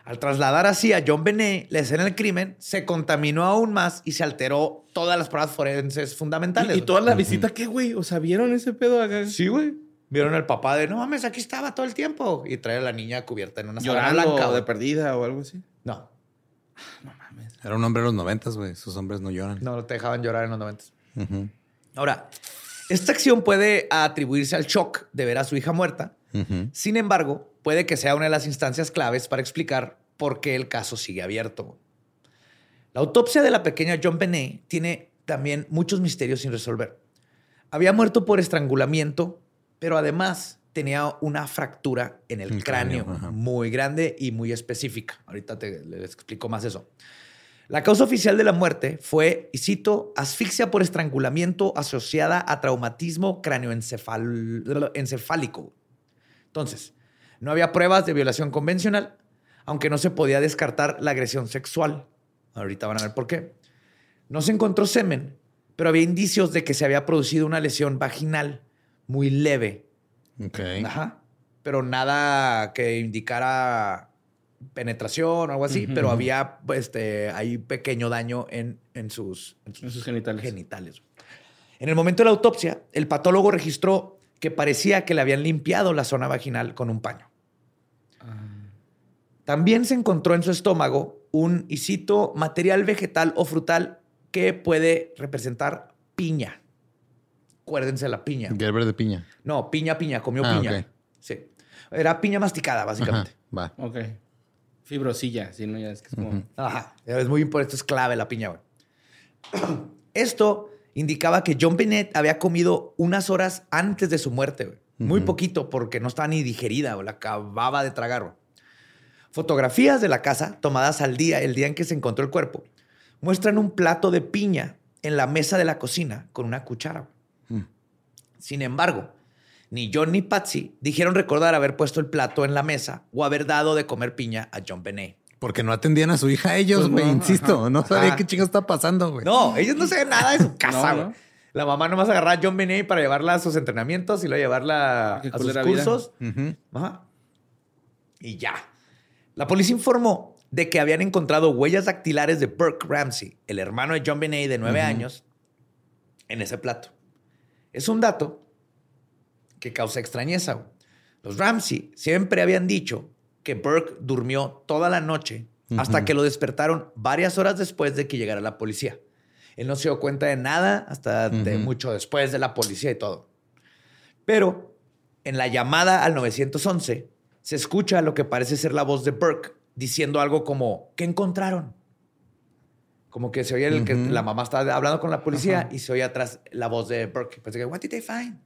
Al trasladar así a John Benet la escena del crimen, se contaminó aún más y se alteró todas las pruebas forenses fundamentales. ¿Y, y toda la visita qué, güey? O sea, ¿vieron ese pedo acá? Sí, güey. Vieron al papá de, no mames, aquí estaba todo el tiempo. Y trae a la niña cubierta en una sábana Llorando blanca. de güey. perdida o algo así. No, Era un hombre de los noventas, güey. Esos hombres no lloran. no te dejaban llorar en los 90. Ujú. Ahora, esta acción puede atribuirse al shock de ver a su hija muerta. Sin embargo, puede que sea una de las instancias claves para explicar por qué el caso sigue abierto. La autopsia de la pequeña John Benet tiene también muchos misterios sin resolver. Había muerto por estrangulamiento, pero además tenía una fractura en el, El cráneo, muy grande y muy específica. Ahorita te les explico más eso. La causa oficial de la muerte fue, y cito, asfixia por estrangulamiento asociada a traumatismo cráneoencefálico. Entonces, no había pruebas de violación convencional, aunque no se podía descartar la agresión sexual. Ahorita van a ver por qué. No se encontró semen, pero había indicios de que se había producido una lesión vaginal muy leve. Ok. Ajá. Pero nada que indicara penetración o algo así, pero había este, ahí pequeño daño en, en sus, en En sus genitales. genitales. En el momento de la autopsia, el patólogo registró que parecía que le habían limpiado la zona vaginal con un paño. También se encontró en su estómago un, y cito, material vegetal o frutal que puede representar piña. Acuérdense la piña. Gerber de piña. No, piña, piña, comió Ah, piña. Sí. Era piña masticada, básicamente. Ajá, va. Ok. Fibrosilla, si no, ya es que es como... Ajá. Es muy importante, esto es clave la piña, güey. Esto indicaba que John Bennett había comido unas horas antes de su muerte, güey. Muy poquito, porque no estaba ni digerida, o la acababa de tragar. güey. Fotografías de la casa, tomadas al día, el día en que se encontró el cuerpo, muestran un plato de piña en la mesa de la cocina con una cuchara. güey. Mm. Sin embargo, ni John ni Patsy dijeron recordar haber puesto el plato en la mesa o haber dado de comer piña a John Benet. Porque no atendían a su hija ellos, Pues güey. no, insisto, no sabía Ajá. qué chingo está pasando, güey. No, ellos no saben nada de su casa, No, güey. no. La mamá nomás agarraba a John Benet para llevarla a sus entrenamientos y luego llevarla a sus cursos. Ajá. Y ya. La policía informó de que habían encontrado huellas dactilares de Burke Ramsey, el hermano de John Benet de nueve años, en ese plato. Es un dato que causa extrañeza. Los Ramsey siempre habían dicho que Burke durmió toda la noche hasta que lo despertaron varias horas después de que llegara la policía. Él no se dio cuenta de nada hasta de mucho después de la policía y todo. Pero en la llamada al 911 se escucha lo que parece ser la voz de Burke diciendo algo como, ¿qué encontraron? Como que se oye el que Ujú. la mamá está hablando con la policía y se oye atrás la voz de Burke. Parece que, what did they find?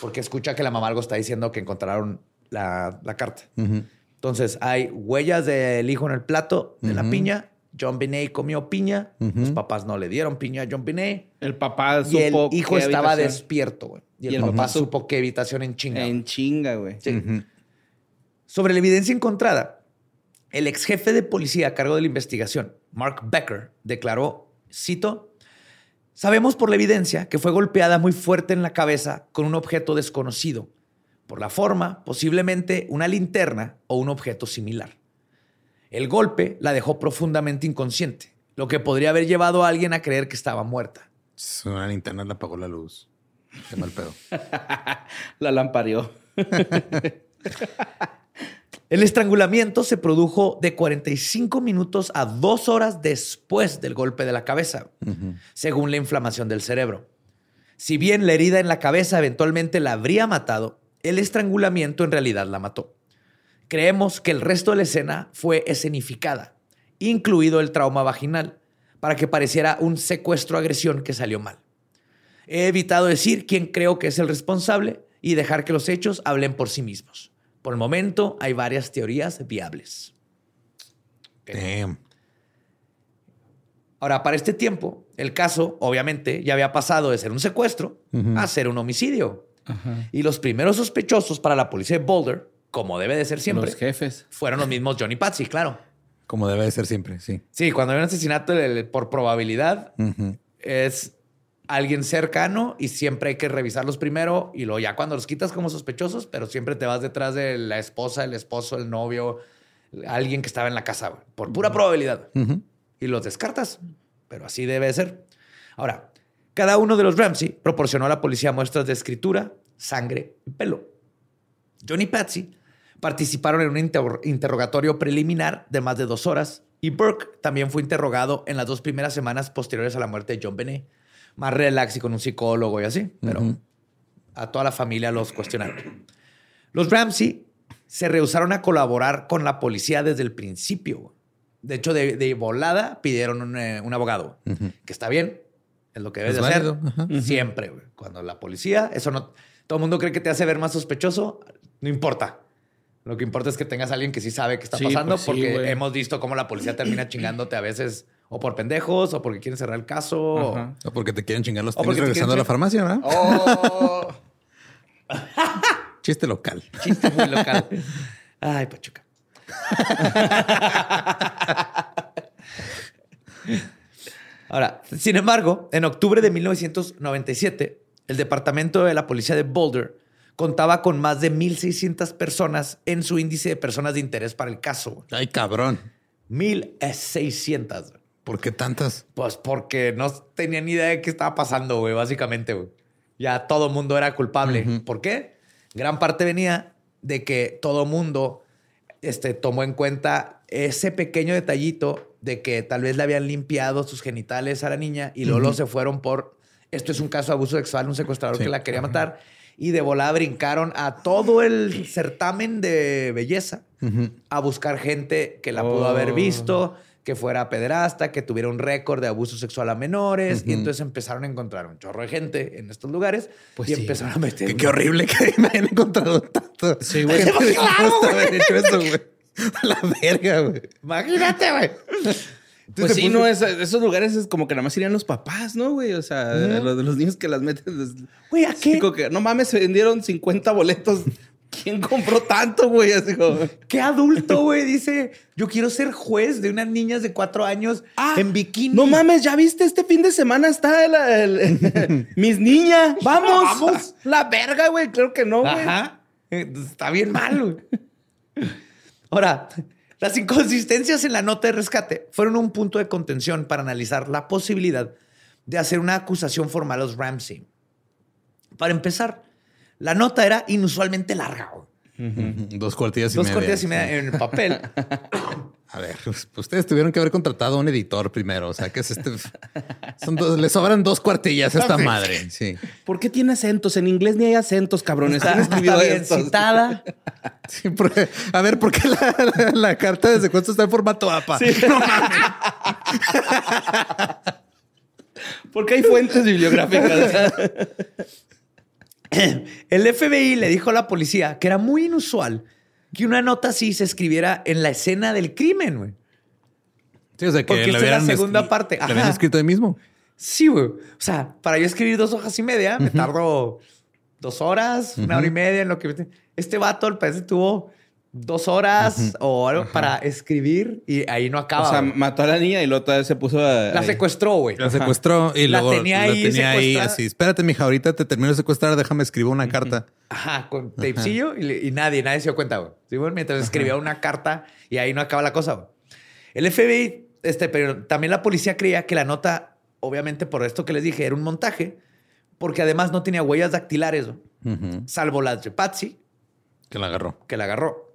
Porque escucha que la mamá algo está diciendo que encontraron la, la carta. Entonces hay huellas del hijo en el plato de la piña. John Binet comió piña. Ujú. Los papás no le dieron piña a John Binet. El papá Y el supo hijo qué estaba habitación- despierto, güey. Y el, Y el papá papá supo- supo qué habitación en chinga. En chinga, güey. Sí. Sobre la evidencia encontrada, el ex jefe de policía a cargo de la investigación, Mark Becker, declaró, cito, Sabemos por la evidencia que fue golpeada muy fuerte en la cabeza con un objeto desconocido. Por la forma, posiblemente una linterna o un objeto similar. El golpe la dejó profundamente inconsciente, lo que podría haber llevado a alguien a creer que estaba muerta. Una linterna le apagó la luz. Qué mal pedo. La lampareó. El estrangulamiento se produjo de 45 minutos a dos horas después del golpe de la cabeza, según la inflamación del cerebro. Si bien la herida en la cabeza eventualmente la habría matado, el estrangulamiento en realidad la mató. Creemos que el resto de la escena fue escenificada, incluido el trauma vaginal, para que pareciera un secuestro-agresión que salió mal. He evitado decir quién creo que es el responsable y dejar que los hechos hablen por sí mismos. Por el momento hay varias teorías viables. Damn. Ahora, para este tiempo, el caso obviamente ya había pasado de ser un secuestro a ser un homicidio. Y los primeros sospechosos para la policía de Boulder, como debe de ser siempre, Los jefes. fueron los mismos Johnny Patsy, claro. Como debe de ser siempre, sí. Sí, cuando hay un asesinato el- por probabilidad, es alguien cercano y siempre hay que revisarlos primero y luego ya cuando los quitas como sospechosos, pero siempre te vas detrás de la esposa, el esposo, el novio, alguien que estaba en la casa, por pura probabilidad. Y los descartas, pero así debe de ser. Ahora, cada uno de los Ramsey proporcionó a la policía muestras de escritura, sangre y pelo. Johnny y Patsy participaron en un inter- interrogatorio preliminar de más de dos horas y Burke también fue interrogado en las dos primeras semanas posteriores a la muerte de John Benet. Más relax y con un psicólogo y así, pero a toda la familia los cuestionaron. Los Ramsey se rehusaron a colaborar con la policía desde el principio. De hecho, de, de volada pidieron un, eh, un abogado, que está bien, es lo que debes Es de hacer ajá. siempre. Cuando la policía, eso no, todo el mundo cree que te hace ver más sospechoso, no importa. Lo que importa es que tengas a alguien que sí sabe qué está Sí, pasando, pues sí, porque hemos visto cómo la policía termina chingándote a veces o por pendejos o porque quieren cerrar el caso. o- porque te quieren chingar los tenis porque te regresando a la farmacia, ¿verdad? Oh, Chiste local. chiste muy local. Ay, Pachuca. Ahora, sin embargo, en octubre de 1997, el departamento de la policía de Boulder contaba con más de 1.600 personas en su índice de personas de interés para el caso. Ay, cabrón. 1.600. ¿Por qué tantas? Pues porque no tenía ni idea de qué estaba pasando, güey, básicamente, güey. Ya todo mundo era culpable. ¿Por qué? Gran parte venía de que todo mundo este, tomó en cuenta ese pequeño detallito de que tal vez le habían limpiado sus genitales a la niña y luego se fueron por esto es un caso de abuso sexual, un secuestrador Sí. que la quería matar y de volada brincaron a todo el certamen de belleza a buscar gente que la pudo haber Oh. visto, que fuera pederasta, que tuviera un récord de abuso sexual a menores. Y entonces empezaron a encontrar un chorro de gente en estos lugares Pues y sí. empezaron a meter. Qué, qué horrible que me hayan encontrado tanto. Sí, güey. A haber hecho eso, güey. A la verga, güey. Imagínate, güey. Pues Entonces, sí, no, es- esos lugares es como que nada más irían los papás, ¿no, güey? O sea, los de los niños que las meten. Güey, ¿a qué? que, no mames, se vendieron 50 boletos. ¿Quién compró tanto, güey? Así como. ¿Qué adulto, güey? Dice, yo quiero ser juez de unas niñas de cuatro años en bikini. Ah, No mames, ya viste, este fin de semana está el, el- mis niñas. Vamos, Vamos. La verga, güey. Claro que no, güey. Ajá. Eh, Está bien mal, güey. Ahora, las inconsistencias en la nota de rescate fueron un punto de contención para analizar la posibilidad de hacer una acusación formal a los Ramsey. Para empezar, la nota era inusualmente larga. Dos cuartillas y Dos media. cuartillas y media en el papel. A ver, pues, ustedes tuvieron que haber contratado a un editor primero. O sea, que es este. Son dos, le sobran dos cuartillas a esta madre. Sí. ¿Por qué tiene acentos? En inglés ni hay acentos, cabrones. ¿Quién Está, está bien citada. Sí, porque- a ver, ¿por qué la, la- la carta de secuestro está en formato APA? No mames. Porque hay fuentes bibliográficas. El FBI le dijo a la policía que era muy inusual que una nota así se escribiera en la escena del crimen, güey. Sí, o sea, que Porque la hubieran segunda parte. Le habían Ajá. escrito ahí mismo. Sí, güey. O sea, para yo escribir dos hojas y media, me tardo dos horas, una hora y media en lo que... Este vato, al parecer, tuvo dos horas o algo para escribir y ahí no acaba. o sea, güey. mató a la niña y luego todavía se puso a. la ahí. secuestró, güey. La secuestró y La luego tenía la ahí tenía ahí secuestrada. así. Espérate, mija, ahorita te termino de secuestrar, déjame escribir una carta. Ajá, con tapecillo y, nadie, nadie se dio cuenta, güey. Sí, güey, mientras escribía una carta y ahí no acaba la cosa, güey. El FBI, este, pero también la policía creía que la nota, obviamente por esto que les dije, era un montaje, porque además no tenía huellas dactilares, güey, salvo las de Patsy, Que la agarró. que la agarró,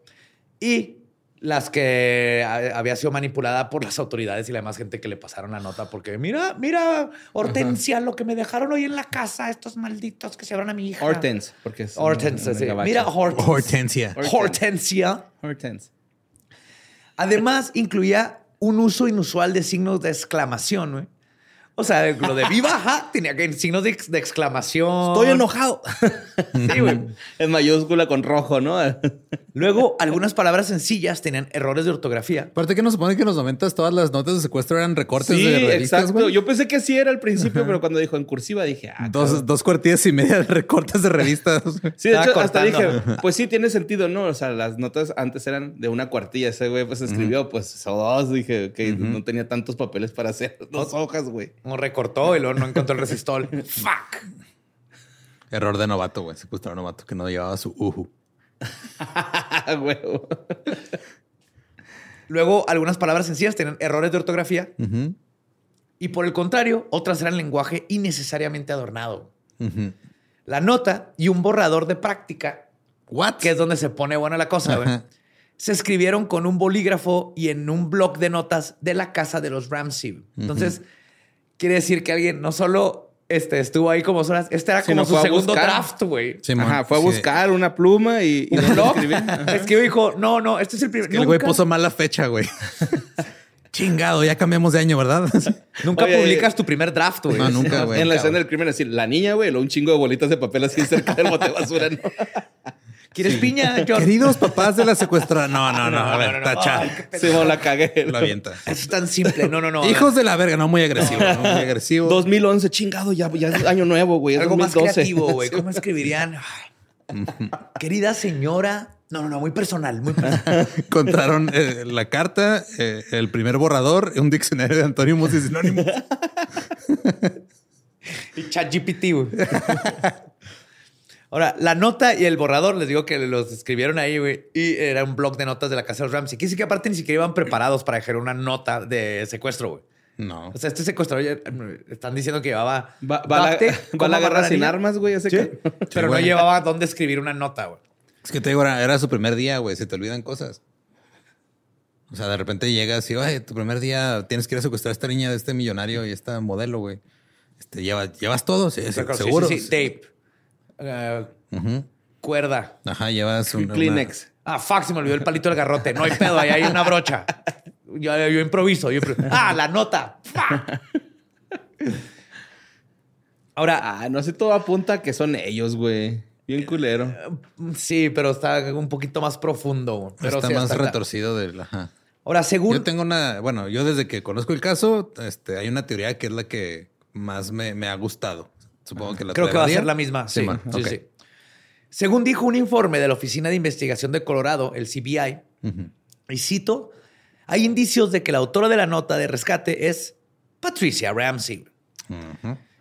y las que había sido manipulada por las autoridades y la demás gente que le pasaron la nota, porque mira, mira, Hortensia, lo que me dejaron hoy en la casa, estos malditos que se llevaron a mi hija. Hortense, porque es. Hortensia, sí. gabacho. Mira, Hortensia. Hortensia. Hortensia. Hortense. Además, incluía un uso inusual de signos de exclamación, güey, O sea, lo de viva, ajá, tenía que signos de, de exclamación. Estoy enojado. Sí, güey. en mayúscula con rojo, ¿no? Luego, algunas palabras sencillas tenían errores de ortografía. Aparte que nos supone que en los noventas todas las notas de secuestro eran recortes Sí, de revistas, exacto. Yo pensé que sí era al principio, pero cuando dijo en cursiva dije, ah, Dos, cabrón. dos cuartillas y media de recortes de revistas. Sí, de hecho, hasta dije, pues sí, tiene sentido, ¿no? O sea, las notas antes eran de una cuartilla. Ese güey pues escribió, pues, o dos. Dije que no tenía tantos papeles para hacer dos hojas, güey. No recortó y luego no encontró el resistol. Fuck. Error de novato, güey. Secuestrador novato que no llevaba su uhu. Huevo. Luego, algunas palabras sencillas tenían errores de ortografía. Y por el contrario, otras eran lenguaje innecesariamente adornado. La nota y un borrador de práctica, What? que es donde se pone buena la cosa, güey, se escribieron con un bolígrafo y en un bloc de notas de la casa de los Ramsey. Entonces, quiere decir que alguien no solo este, estuvo ahí como horas, este era Sí, como no su segundo buscar. draft, güey. Ajá, fue a sí. buscar una pluma y, y. Ajá. Es que dijo, no, no, este es el primer. Que el güey puso mal la fecha, güey. Chingado, ya cambiamos de año, ¿verdad? Nunca Oye, publicas tu primer draft, güey. No, nunca, güey. En la escena del crimen, así, la niña, güey, lo un chingo de bolitas de papel así cerca del bote de basura, ¿no? ¿Quieres piña, John? Queridos papás de la secuestrada. No, no, no. A ver, no, no. tacha. Qué Sí, no, la cagué. Lo avienta. Es tan simple. No, no, no. Hijos de la verga, no muy agresivo, no muy agresivo. 2011, chingado, ya, ya es año nuevo, güey. Algo más 2012. creativo, güey. ¿Cómo escribirían? Querida señora. No, no, no, muy personal, muy personal. Encontraron eh, la carta, eh, el primer borrador, un diccionario de antónimos y sinónimos. Y ChatGPT, güey. Ahora, la nota y el borrador, les digo que los escribieron ahí, güey. Y era un blog de notas de la casa de los Ramsey. Que sí que aparte ni siquiera iban preparados para dejar una nota de secuestro, güey. No. O sea, este secuestrador ya, están diciendo que llevaba. Va, va, la, va la guerra sin armas, güey. Ese Sí, que... pero no llevaba dónde escribir una nota, güey. Es que te digo, era, era su primer día, güey. Se te olvidan cosas. O sea, de repente llegas y, oye, tu primer día tienes que ir a secuestrar a esta niña de este millonario y esta modelo, güey. Este, ¿llevas, ¿Llevas todo? Sí, sí, Sí, seguro. Sí, sí, tape. Eh, cuerda. Ajá, llevas un, una- Kleenex. Ah, fuck, se me olvidó el palito del garrote. No hay pedo, ahí hay una brocha. Yo, yo improviso, yo improviso. Ah, la nota. Fuck. Ahora, Ah, no sé, todo apunta a que son ellos, güey. Bien culero. sí, pero está un poquito más profundo. Pero está sí, más acá. retorcido del. Ajá. Ahora, según. Yo tengo una, bueno, yo desde que conozco el caso, este, hay una teoría que es la que más me, me ha gustado. Supongo que la Creo que va a ser la misma. Sí, sí, sí. Según dijo un informe de la Oficina de Investigación de Colorado, el CBI, y cito, hay indicios de que la autora de la nota de rescate es Patricia Ramsey.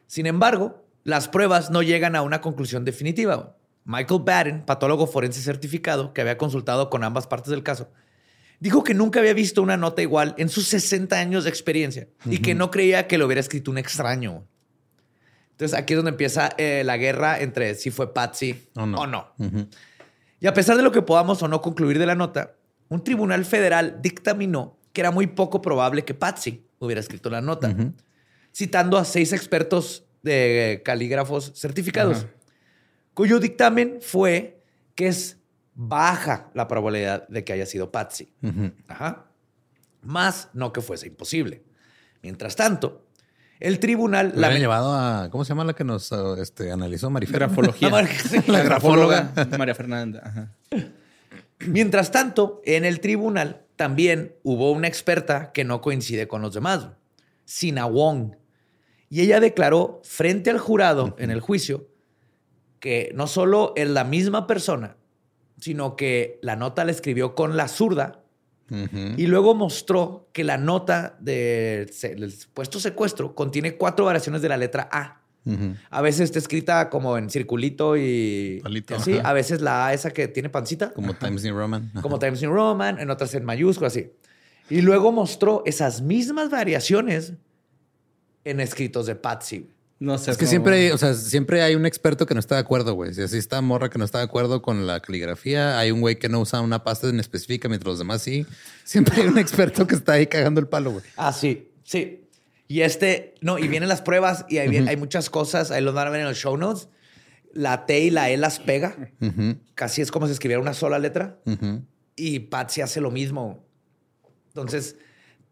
Sin embargo, las pruebas no llegan a una conclusión definitiva. Michael Batten, patólogo forense certificado, que había consultado con ambas partes del caso, dijo que nunca había visto una nota igual en sus 60 años de experiencia y que no creía que lo hubiera escrito un extraño. Entonces aquí es donde empieza eh, la guerra entre si fue Patsy O no. o no. Ujú. Y a pesar de lo que podamos o no concluir de la nota, un tribunal federal dictaminó que era muy poco probable que Patsy hubiera escrito la nota, citando a seis expertos de calígrafos certificados, cuyo dictamen fue que es baja la probabilidad de que haya sido Patsy. Ajá. Más no que fuese imposible. Mientras tanto, el tribunal... La llevado a, ¿cómo se llama la que nos uh, este, analizó Marifer? Grafología. La mar- sí. La grafóloga. María Fernanda. Ajá. Mientras tanto, en el tribunal también hubo una experta que no coincide con los demás, Sina Wong. Y ella declaró frente al jurado en el juicio que no solo es la misma persona, sino que la nota la escribió con la zurda Y luego mostró que la nota del del supuesto secuestro contiene cuatro variaciones de la letra A. A veces está escrita como en circulito y Palito, así. ajá. A veces la A esa que tiene pancita Como Times New Roman. Ajá. como Times New Roman, en otras en mayúsculas, así. Y luego mostró esas mismas variaciones en escritos de Patsy. No sé. Es que siempre hay, o sea, siempre hay un experto que no está de acuerdo, güey. Si así está morra que no está de acuerdo con la caligrafía, hay un güey que no usa una pasta en específica mientras los demás sí. Siempre hay un experto que está ahí cagando el palo, güey. Ah, sí, sí. Y este, no, y vienen las pruebas y ahí viene- hay muchas cosas, ahí lo van a ver en los show notes. La T y la E las pega. Ujú, Casi es como si escribiera una sola letra. ujú. Y Patsy hace lo mismo. Entonces,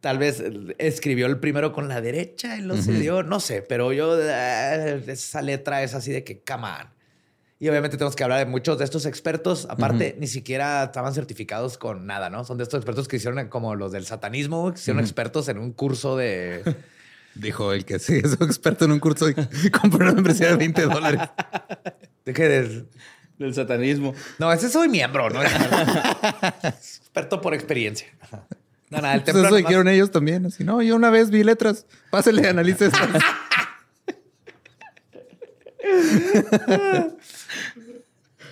tal vez escribió el primero con la derecha y lo cedió, no sé, pero yo eh, esa letra es así de que, come on. Y obviamente tenemos que hablar de muchos de estos expertos. Aparte, ni siquiera estaban certificados con nada, ¿no? Son de estos expertos que hicieron como los del satanismo, que hicieron expertos en un curso de... Dijo el que sí es experto en un curso y compró una membresía de 20 dólares. ¿De qué? De- Del satanismo. No, ese soy miembro, ¿no? experto por experiencia. No, nada, el Pues eso dijeron ellos también. Así, no, yo una vez vi letras. Pásele, analice estas.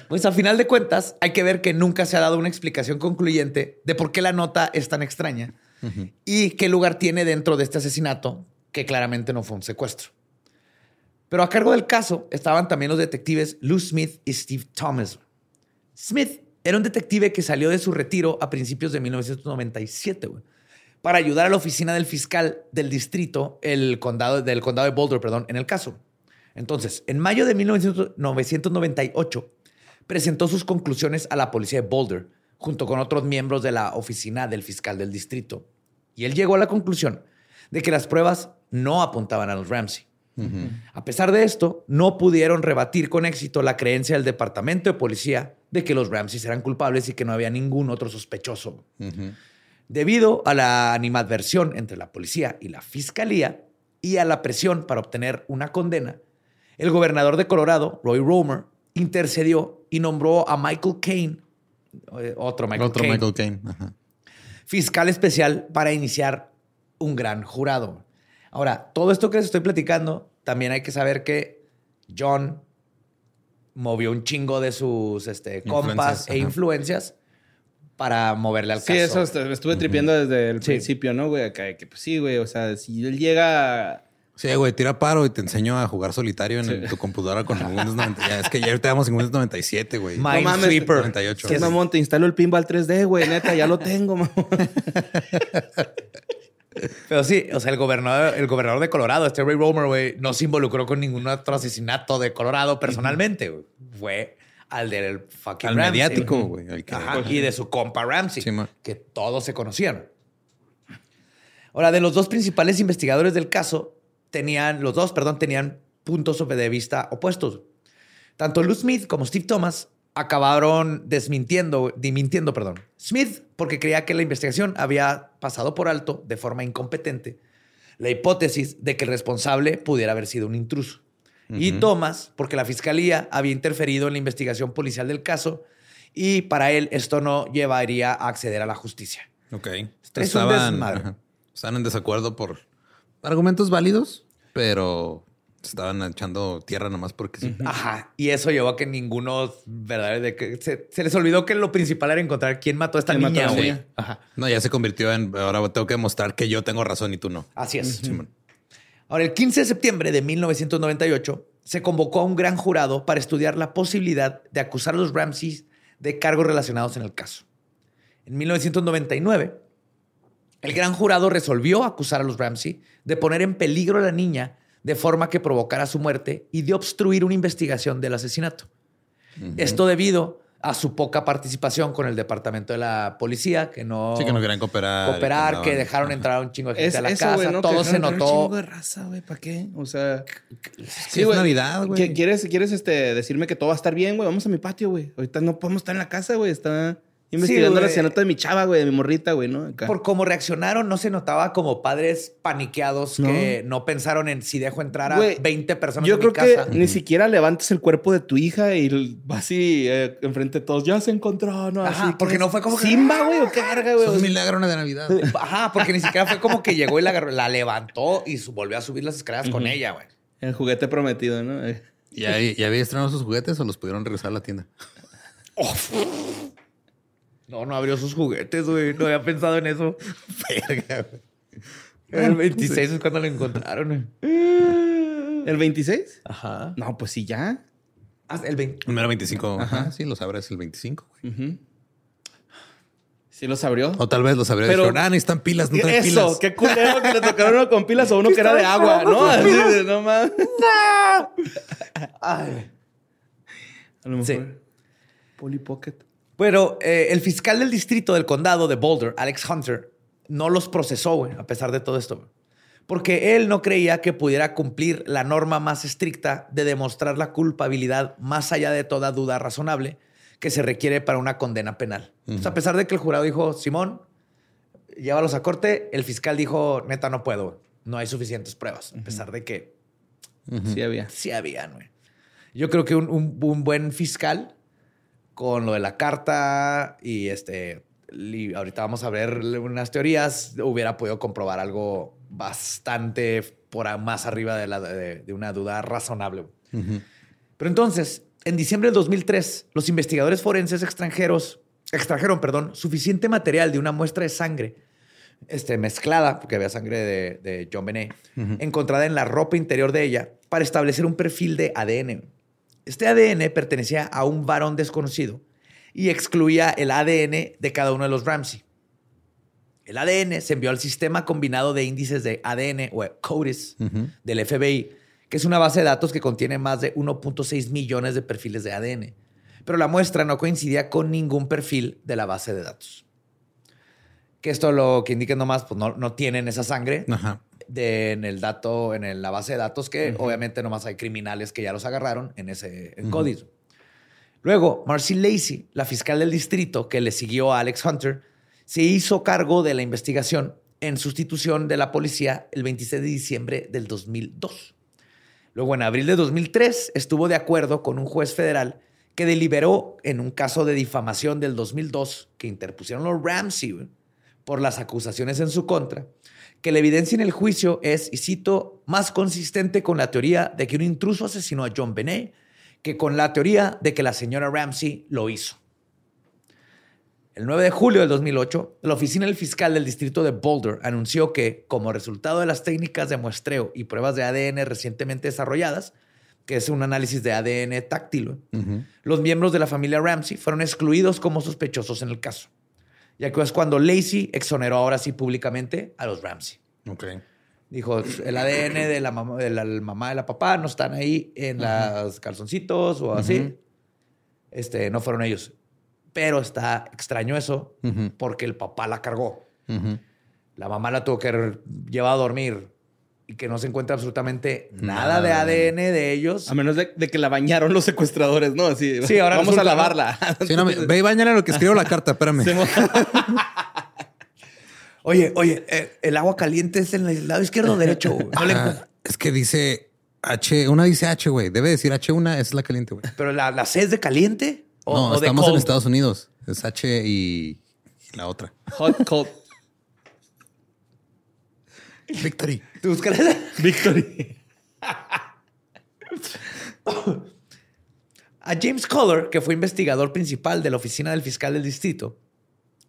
Pues a final de cuentas, hay que ver que nunca se ha dado una explicación concluyente de por qué la nota es tan extraña y qué lugar tiene dentro de este asesinato, que claramente no fue un secuestro. Pero a cargo del caso estaban también los detectives Lou Smith y Steve Thomas. Smith era un detective que salió de su retiro a principios de 1997 güey, para ayudar a la oficina del fiscal del distrito, el condado, del condado de Boulder, perdón, en el caso. Entonces, en mayo de 1998, presentó sus conclusiones a la policía de Boulder, junto con otros miembros de la oficina del fiscal del distrito. Y él llegó a la conclusión de que las pruebas no apuntaban a los Ramsey. A pesar de esto, no pudieron rebatir con éxito la creencia del departamento de policía de que los Ramsey eran culpables y que no había ningún otro sospechoso. Debido a la animadversión entre la policía y la fiscalía y a la presión para obtener una condena, el gobernador de Colorado, Roy Romer, intercedió y nombró a Michael Caine, eh, otro Michael Otro Caine, Michael Caine. Ajá. fiscal especial para iniciar un gran jurado. Ahora, todo esto que les estoy platicando, también hay que saber que John movió un chingo de sus este, compas e influencias para moverle al Sí, caso. eso est- estuve tripiendo desde el Sí. principio, ¿no, güey? Acá, que pues sí, güey. O sea, si él llega. Sí, güey, tira paro y te enseño a jugar solitario en el- tu computadora con el Windows 90. Ya, es que ya ahorita vamos en Windows 97, güey. Minesweeper. mames, 98. Que ¿Qué es- mamón? Te instalo el pinball 3D, güey. Neta, ya lo tengo, mamón. Pero sí, o sea, el gobernador, el gobernador de Colorado, este Ray Romer, güey, no se involucró con ningún otro asesinato de Colorado personalmente. güey. Fue al del fucking Al Ramsey, mediático, güey. y de su compa Ramsey, Sí, que todos se conocían. Ahora, de los dos principales investigadores del caso, tenían, los dos, perdón, tenían puntos de vista opuestos. Tanto Lou Smith como Steve Thomas acabaron desmintiendo, dimintiendo, perdón. Smith, porque creía que la investigación había pasado por alto de forma incompetente la hipótesis de que el responsable pudiera haber sido un intruso. Y Thomas, porque la fiscalía había interferido en la investigación policial del caso y para él esto no llevaría a acceder a la justicia. Ok. Es un Estaban, desmadre. ajá. Estaban en desacuerdo por argumentos válidos, pero estaban echando tierra nomás porque sí. Ajá. Y eso llevó a que ninguno, ¿verdad? De que se, se les olvidó que lo principal era encontrar quién mató a esta ¿Quién mató a niña, niña? Ajá. No, ya se convirtió en ahora tengo que demostrar que yo tengo razón y tú no. Así es. Ahora, el 15 de septiembre de 1998 se convocó a un gran jurado para estudiar la posibilidad de acusar a los Ramsey de cargos relacionados en el caso. En 1999, el gran jurado resolvió acusar a los Ramsey de poner en peligro a la niña de forma que provocara su muerte y de obstruir una investigación del asesinato. Esto debido a su poca participación con el departamento de la policía, que no, Sí, que no querían cooperar. cooperar, andaban- que dejaron entrar a un chingo de gente Es a la eso, casa. güey, ¿no? Todo Que se entrar Un notó. chingo de raza, güey. ¿Para qué? O sea. Sí, es Navidad, güey. ¿Qui- ¿Quieres, quieres este, decirme que todo va a estar bien, güey? Vamos a mi patio, güey. Ahorita no podemos estar en la casa, güey. Está investigando güey. la asesinato de mi chava, güey, de mi morrita, güey, ¿no? Acá. Por cómo reaccionaron, no se notaba como padres paniqueados No. que no pensaron en si dejo entrar a Güey, 20 personas Yo en creo mi casa. que ni siquiera levantes el cuerpo de tu hija y vas así eh, enfrente de todos. Ya se encontró, ¿no? Ajá, Así que porque no fue como que- Simba, güey, o Es un güey. milagro de Navidad. Ajá, porque ni siquiera fue como que llegó y la, agarró- la levantó y volvió a subir las escaleras con ella, güey. El juguete prometido, ¿no? ¿Ya, ¿Ya había estrenado sus juguetes o los pudieron regresar a la tienda? No, no abrió sus juguetes, güey. No había pensado en eso. Verga, güey. El 26 es cuando lo encontraron. güey. ¿El 26? Ajá. No, pues sí, ya. Ah, el 20. Número 25. Ajá, sí, los abres el 25. güey. Sí los abrió. O tal vez los abría Pero- y dijeron, ah, necesitan pilas, no traen Eso, pilas. qué culero que le tocaron uno con pilas o uno que era de agua, ¿no? Así de, no mames. Ay. A lo mejor. Sí. Polly Pocket. Bueno, eh, el fiscal del distrito del condado de Boulder, Alex Hunter, no los procesó, güey, a pesar de todo esto. güey. Porque él no creía que pudiera cumplir la norma más estricta de demostrar la culpabilidad más allá de toda duda razonable que se requiere para una condena penal. A pesar de que el jurado dijo, Simón, llévalos a corte, el fiscal dijo, neta, no puedo, güey. no hay suficientes pruebas, a pesar de que Sí había. sí habían, güey. Yo creo que un, un- un buen fiscal con lo de la carta y este, y ahorita vamos a ver unas teorías, hubiera podido comprobar algo bastante por más arriba de, la, de, de una duda razonable. Pero entonces, en diciembre del 2003, los investigadores forenses extranjeros extrajeron, perdón, suficiente material de una muestra de sangre este, mezclada, porque había sangre de, de John Benet, encontrada en la ropa interior de ella para establecer un perfil de ADN. Este ADN pertenecía a un varón desconocido y excluía el ADN de cada uno de los Ramsey. El ADN se envió al sistema combinado de índices de ADN o CODIS del FBI, que es una base de datos que contiene más de 1.6 millones de perfiles de ADN. Pero la muestra no coincidía con ningún perfil de la base de datos. Que esto lo que indica nomás, pues no, no tienen esa sangre Ajá. De- en el dato, en el- la base de datos, que obviamente nomás hay criminales que ya los agarraron en ese en CODIS. Luego, Marcy Lacey, la fiscal del distrito que le siguió a Alex Hunter, se hizo cargo de la investigación en sustitución de la policía el 26 de diciembre del 2002. Luego, en abril de 2003, estuvo de acuerdo con un juez federal que deliberó en un caso de difamación del 2002 que interpusieron los Ramsey por las acusaciones en su contra, que la evidencia en el juicio es, y cito, más consistente con la teoría de que un intruso asesinó a John Benet que con la teoría de que la señora Ramsey lo hizo. El 9 de julio del 2008, la oficina del fiscal del distrito de Boulder anunció que, como resultado de las técnicas de muestreo y pruebas de ADN recientemente desarrolladas, que es un análisis de ADN táctil, los miembros de la familia Ramsey fueron excluidos como sospechosos en el caso, ya que es cuando Lacey exoneró ahora sí públicamente a los Ramsey. Ok. Dijo, el ADN de la mamá de la mamá de la papá no están ahí en los calzoncitos o así. Este, no fueron ellos. Pero está extraño eso porque el papá la cargó. La mamá la tuvo que llevar a dormir y que no se encuentra absolutamente nada, Nada de ADN de ellos. A menos de, de que la bañaron los secuestradores, ¿no? Así, Sí, ahora vamos a lavarla. Sí, no, me- ve y bañale lo que escribo la carta, espérame. Oye, oye, eh, el agua caliente es en el lado izquierdo o derecho. güey? No le Ah, es que dice H, una dice H, güey. Debe decir H1, esa es la caliente, güey. Pero la, la C es de caliente o, No, o de estamos en? Estados Unidos. Es H y, y la otra. Hot cold. Victory. ¿Tú buscas? Victory. A James Collar, que fue investigador principal de la oficina del fiscal del distrito,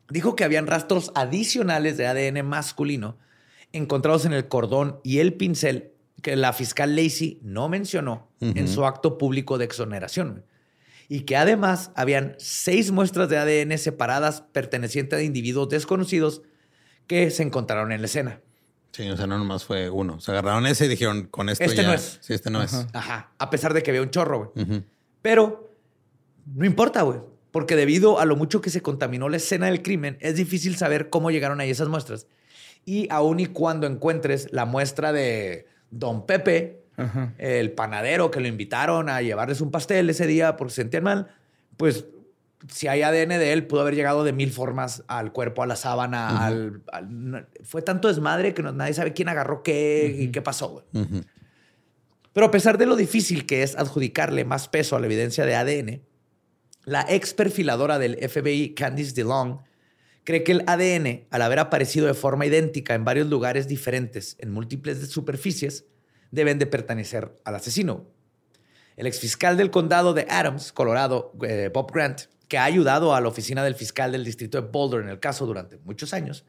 dijo que habían rastros adicionales de ADN masculino encontrados en el cordón y el pincel que la fiscal Lacey no mencionó en su acto público de exoneración. Y que además habían seis muestras de ADN separadas pertenecientes a individuos desconocidos que se encontraron en la escena. Sí, o sea, no nomás fue uno. Se agarraron ese y dijeron, con esto Este ya. no es. Sí, este no Ajá. A pesar de que había un chorro, güey. es. Pero no importa, güey. Porque debido a lo mucho que se contaminó la escena del crimen, es difícil saber cómo llegaron ahí esas muestras. Y aun y cuando encuentres la muestra de Don Pepe, Ajá. el panadero que lo invitaron a llevarles un pastel ese día porque se sentían mal, pues si hay ADN de él, pudo haber llegado de mil formas al cuerpo, a la sábana, al, al- no- Fue tanto desmadre que no- nadie sabe quién agarró qué y qué pasó. Pero a pesar de lo difícil que es adjudicarle más peso a la evidencia de ADN, la ex perfiladora del FBI, Candice DeLong, cree que el ADN, al haber aparecido de forma idéntica en varios lugares diferentes, en múltiples superficies, deben de pertenecer al asesino. El exfiscal del condado de Adams, Colorado, eh, Bob Grant, que ha ayudado a la oficina del fiscal del distrito de Boulder en el caso durante muchos años,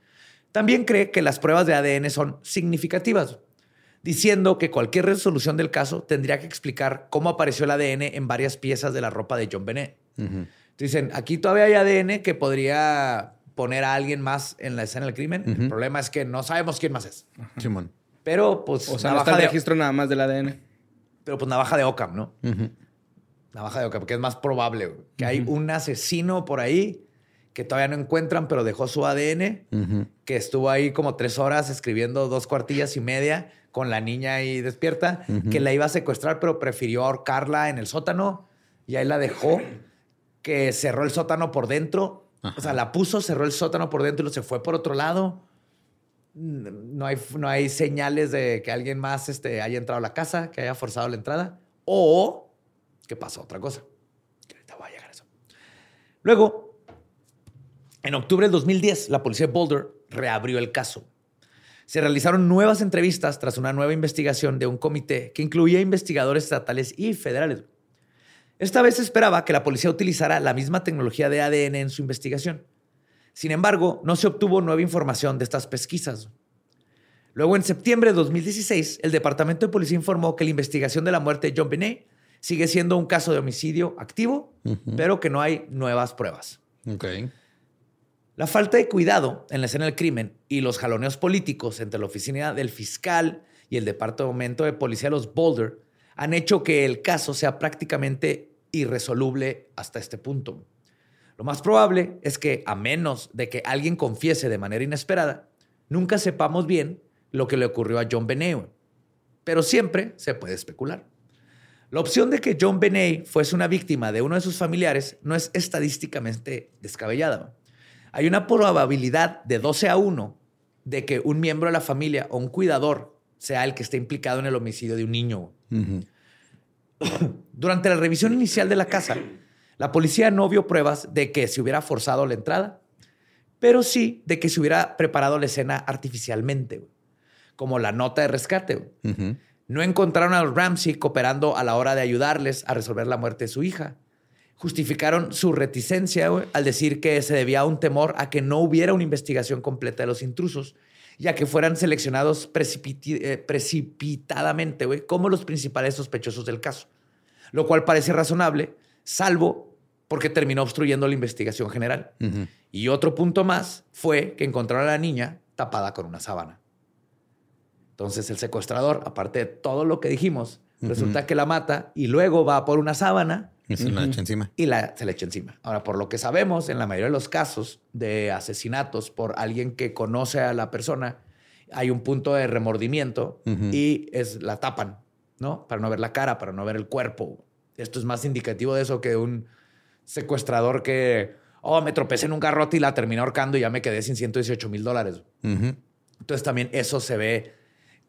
también cree que las pruebas de ADN son significativas, diciendo que cualquier resolución del caso tendría que explicar cómo apareció el ADN en varias piezas de la ropa de John Benet. Ujú. Dicen, aquí todavía hay ADN que podría poner a alguien más en la escena del crimen. El Ujú. problema es que no sabemos quién más es. Simón. Pero pues O sea, no navaja, está el de, registro nada más del ADN. pero pues navaja de Ockham, ¿no? Navaja de Ockham, porque es más probable güey, que hay un asesino por ahí que todavía no encuentran, pero dejó su ADN, que estuvo ahí como tres horas escribiendo dos cuartillas y media con la niña ahí despierta, que la iba a secuestrar, pero prefirió ahorcarla en el sótano y ahí la dejó, que cerró el sótano por dentro. O sea, la puso, cerró el sótano por dentro y se fue por otro lado. No hay, no hay señales de que alguien más este, haya entrado a la casa, que haya forzado la entrada. O que pasó otra cosa. Luego, en octubre del 2010, la policía de Boulder reabrió el caso. Se realizaron nuevas entrevistas tras una nueva investigación de un comité que incluía investigadores estatales y federales. Esta vez se esperaba que la policía utilizara la misma tecnología de ADN en su investigación. Sin embargo, no se obtuvo nueva información de estas pesquisas. Luego, en septiembre de 2016, el Departamento de Policía informó que la investigación de la muerte de John Benet sigue siendo un caso de homicidio activo, pero que no hay nuevas pruebas. La falta de cuidado en la escena del crimen y los jaloneos políticos entre la oficina del fiscal y el departamento de policía de los Boulder han hecho que el caso sea prácticamente irresoluble hasta este punto. Lo más probable es que, a menos de que alguien confiese de manera inesperada, nunca sepamos bien lo que le ocurrió a John Benet. Pero siempre se puede especular. La opción de que John Benet fuese una víctima de uno de sus familiares no es estadísticamente descabellada. Hay una probabilidad de 12 a 1 de que un miembro de la familia o un cuidador sea el que esté implicado en el homicidio de un niño. Durante la revisión inicial de la casa, la policía no vio pruebas de que se hubiera forzado la entrada, pero sí de que se hubiera preparado la escena artificialmente, como la nota de rescate. No encontraron a los Ramsey cooperando a la hora de ayudarles a resolver la muerte de su hija. Justificaron su reticencia al decir que se debía a un temor a que no hubiera una investigación completa de los intrusos ya que fueran seleccionados eh, precipitadamente como los principales sospechosos del caso, lo cual parece razonable, salvo porque terminó obstruyendo la investigación general. Y otro punto más fue que encontraron a la niña tapada con una sábana. Entonces el secuestrador, aparte de todo lo que dijimos, resulta que la mata y luego va por una sábana. Y se la echa encima. Y la, se la echa encima. Ahora, por lo que sabemos, en la mayoría de los casos de asesinatos por alguien que conoce a la persona, hay un punto de remordimiento y es la tapan, ¿no? Para no ver la cara, para no ver el cuerpo. Esto es más indicativo de eso que un secuestrador que, oh, me tropecé en un garrote y la terminé ahorcando y ya me quedé sin 118 mil dólares. Entonces también eso se ve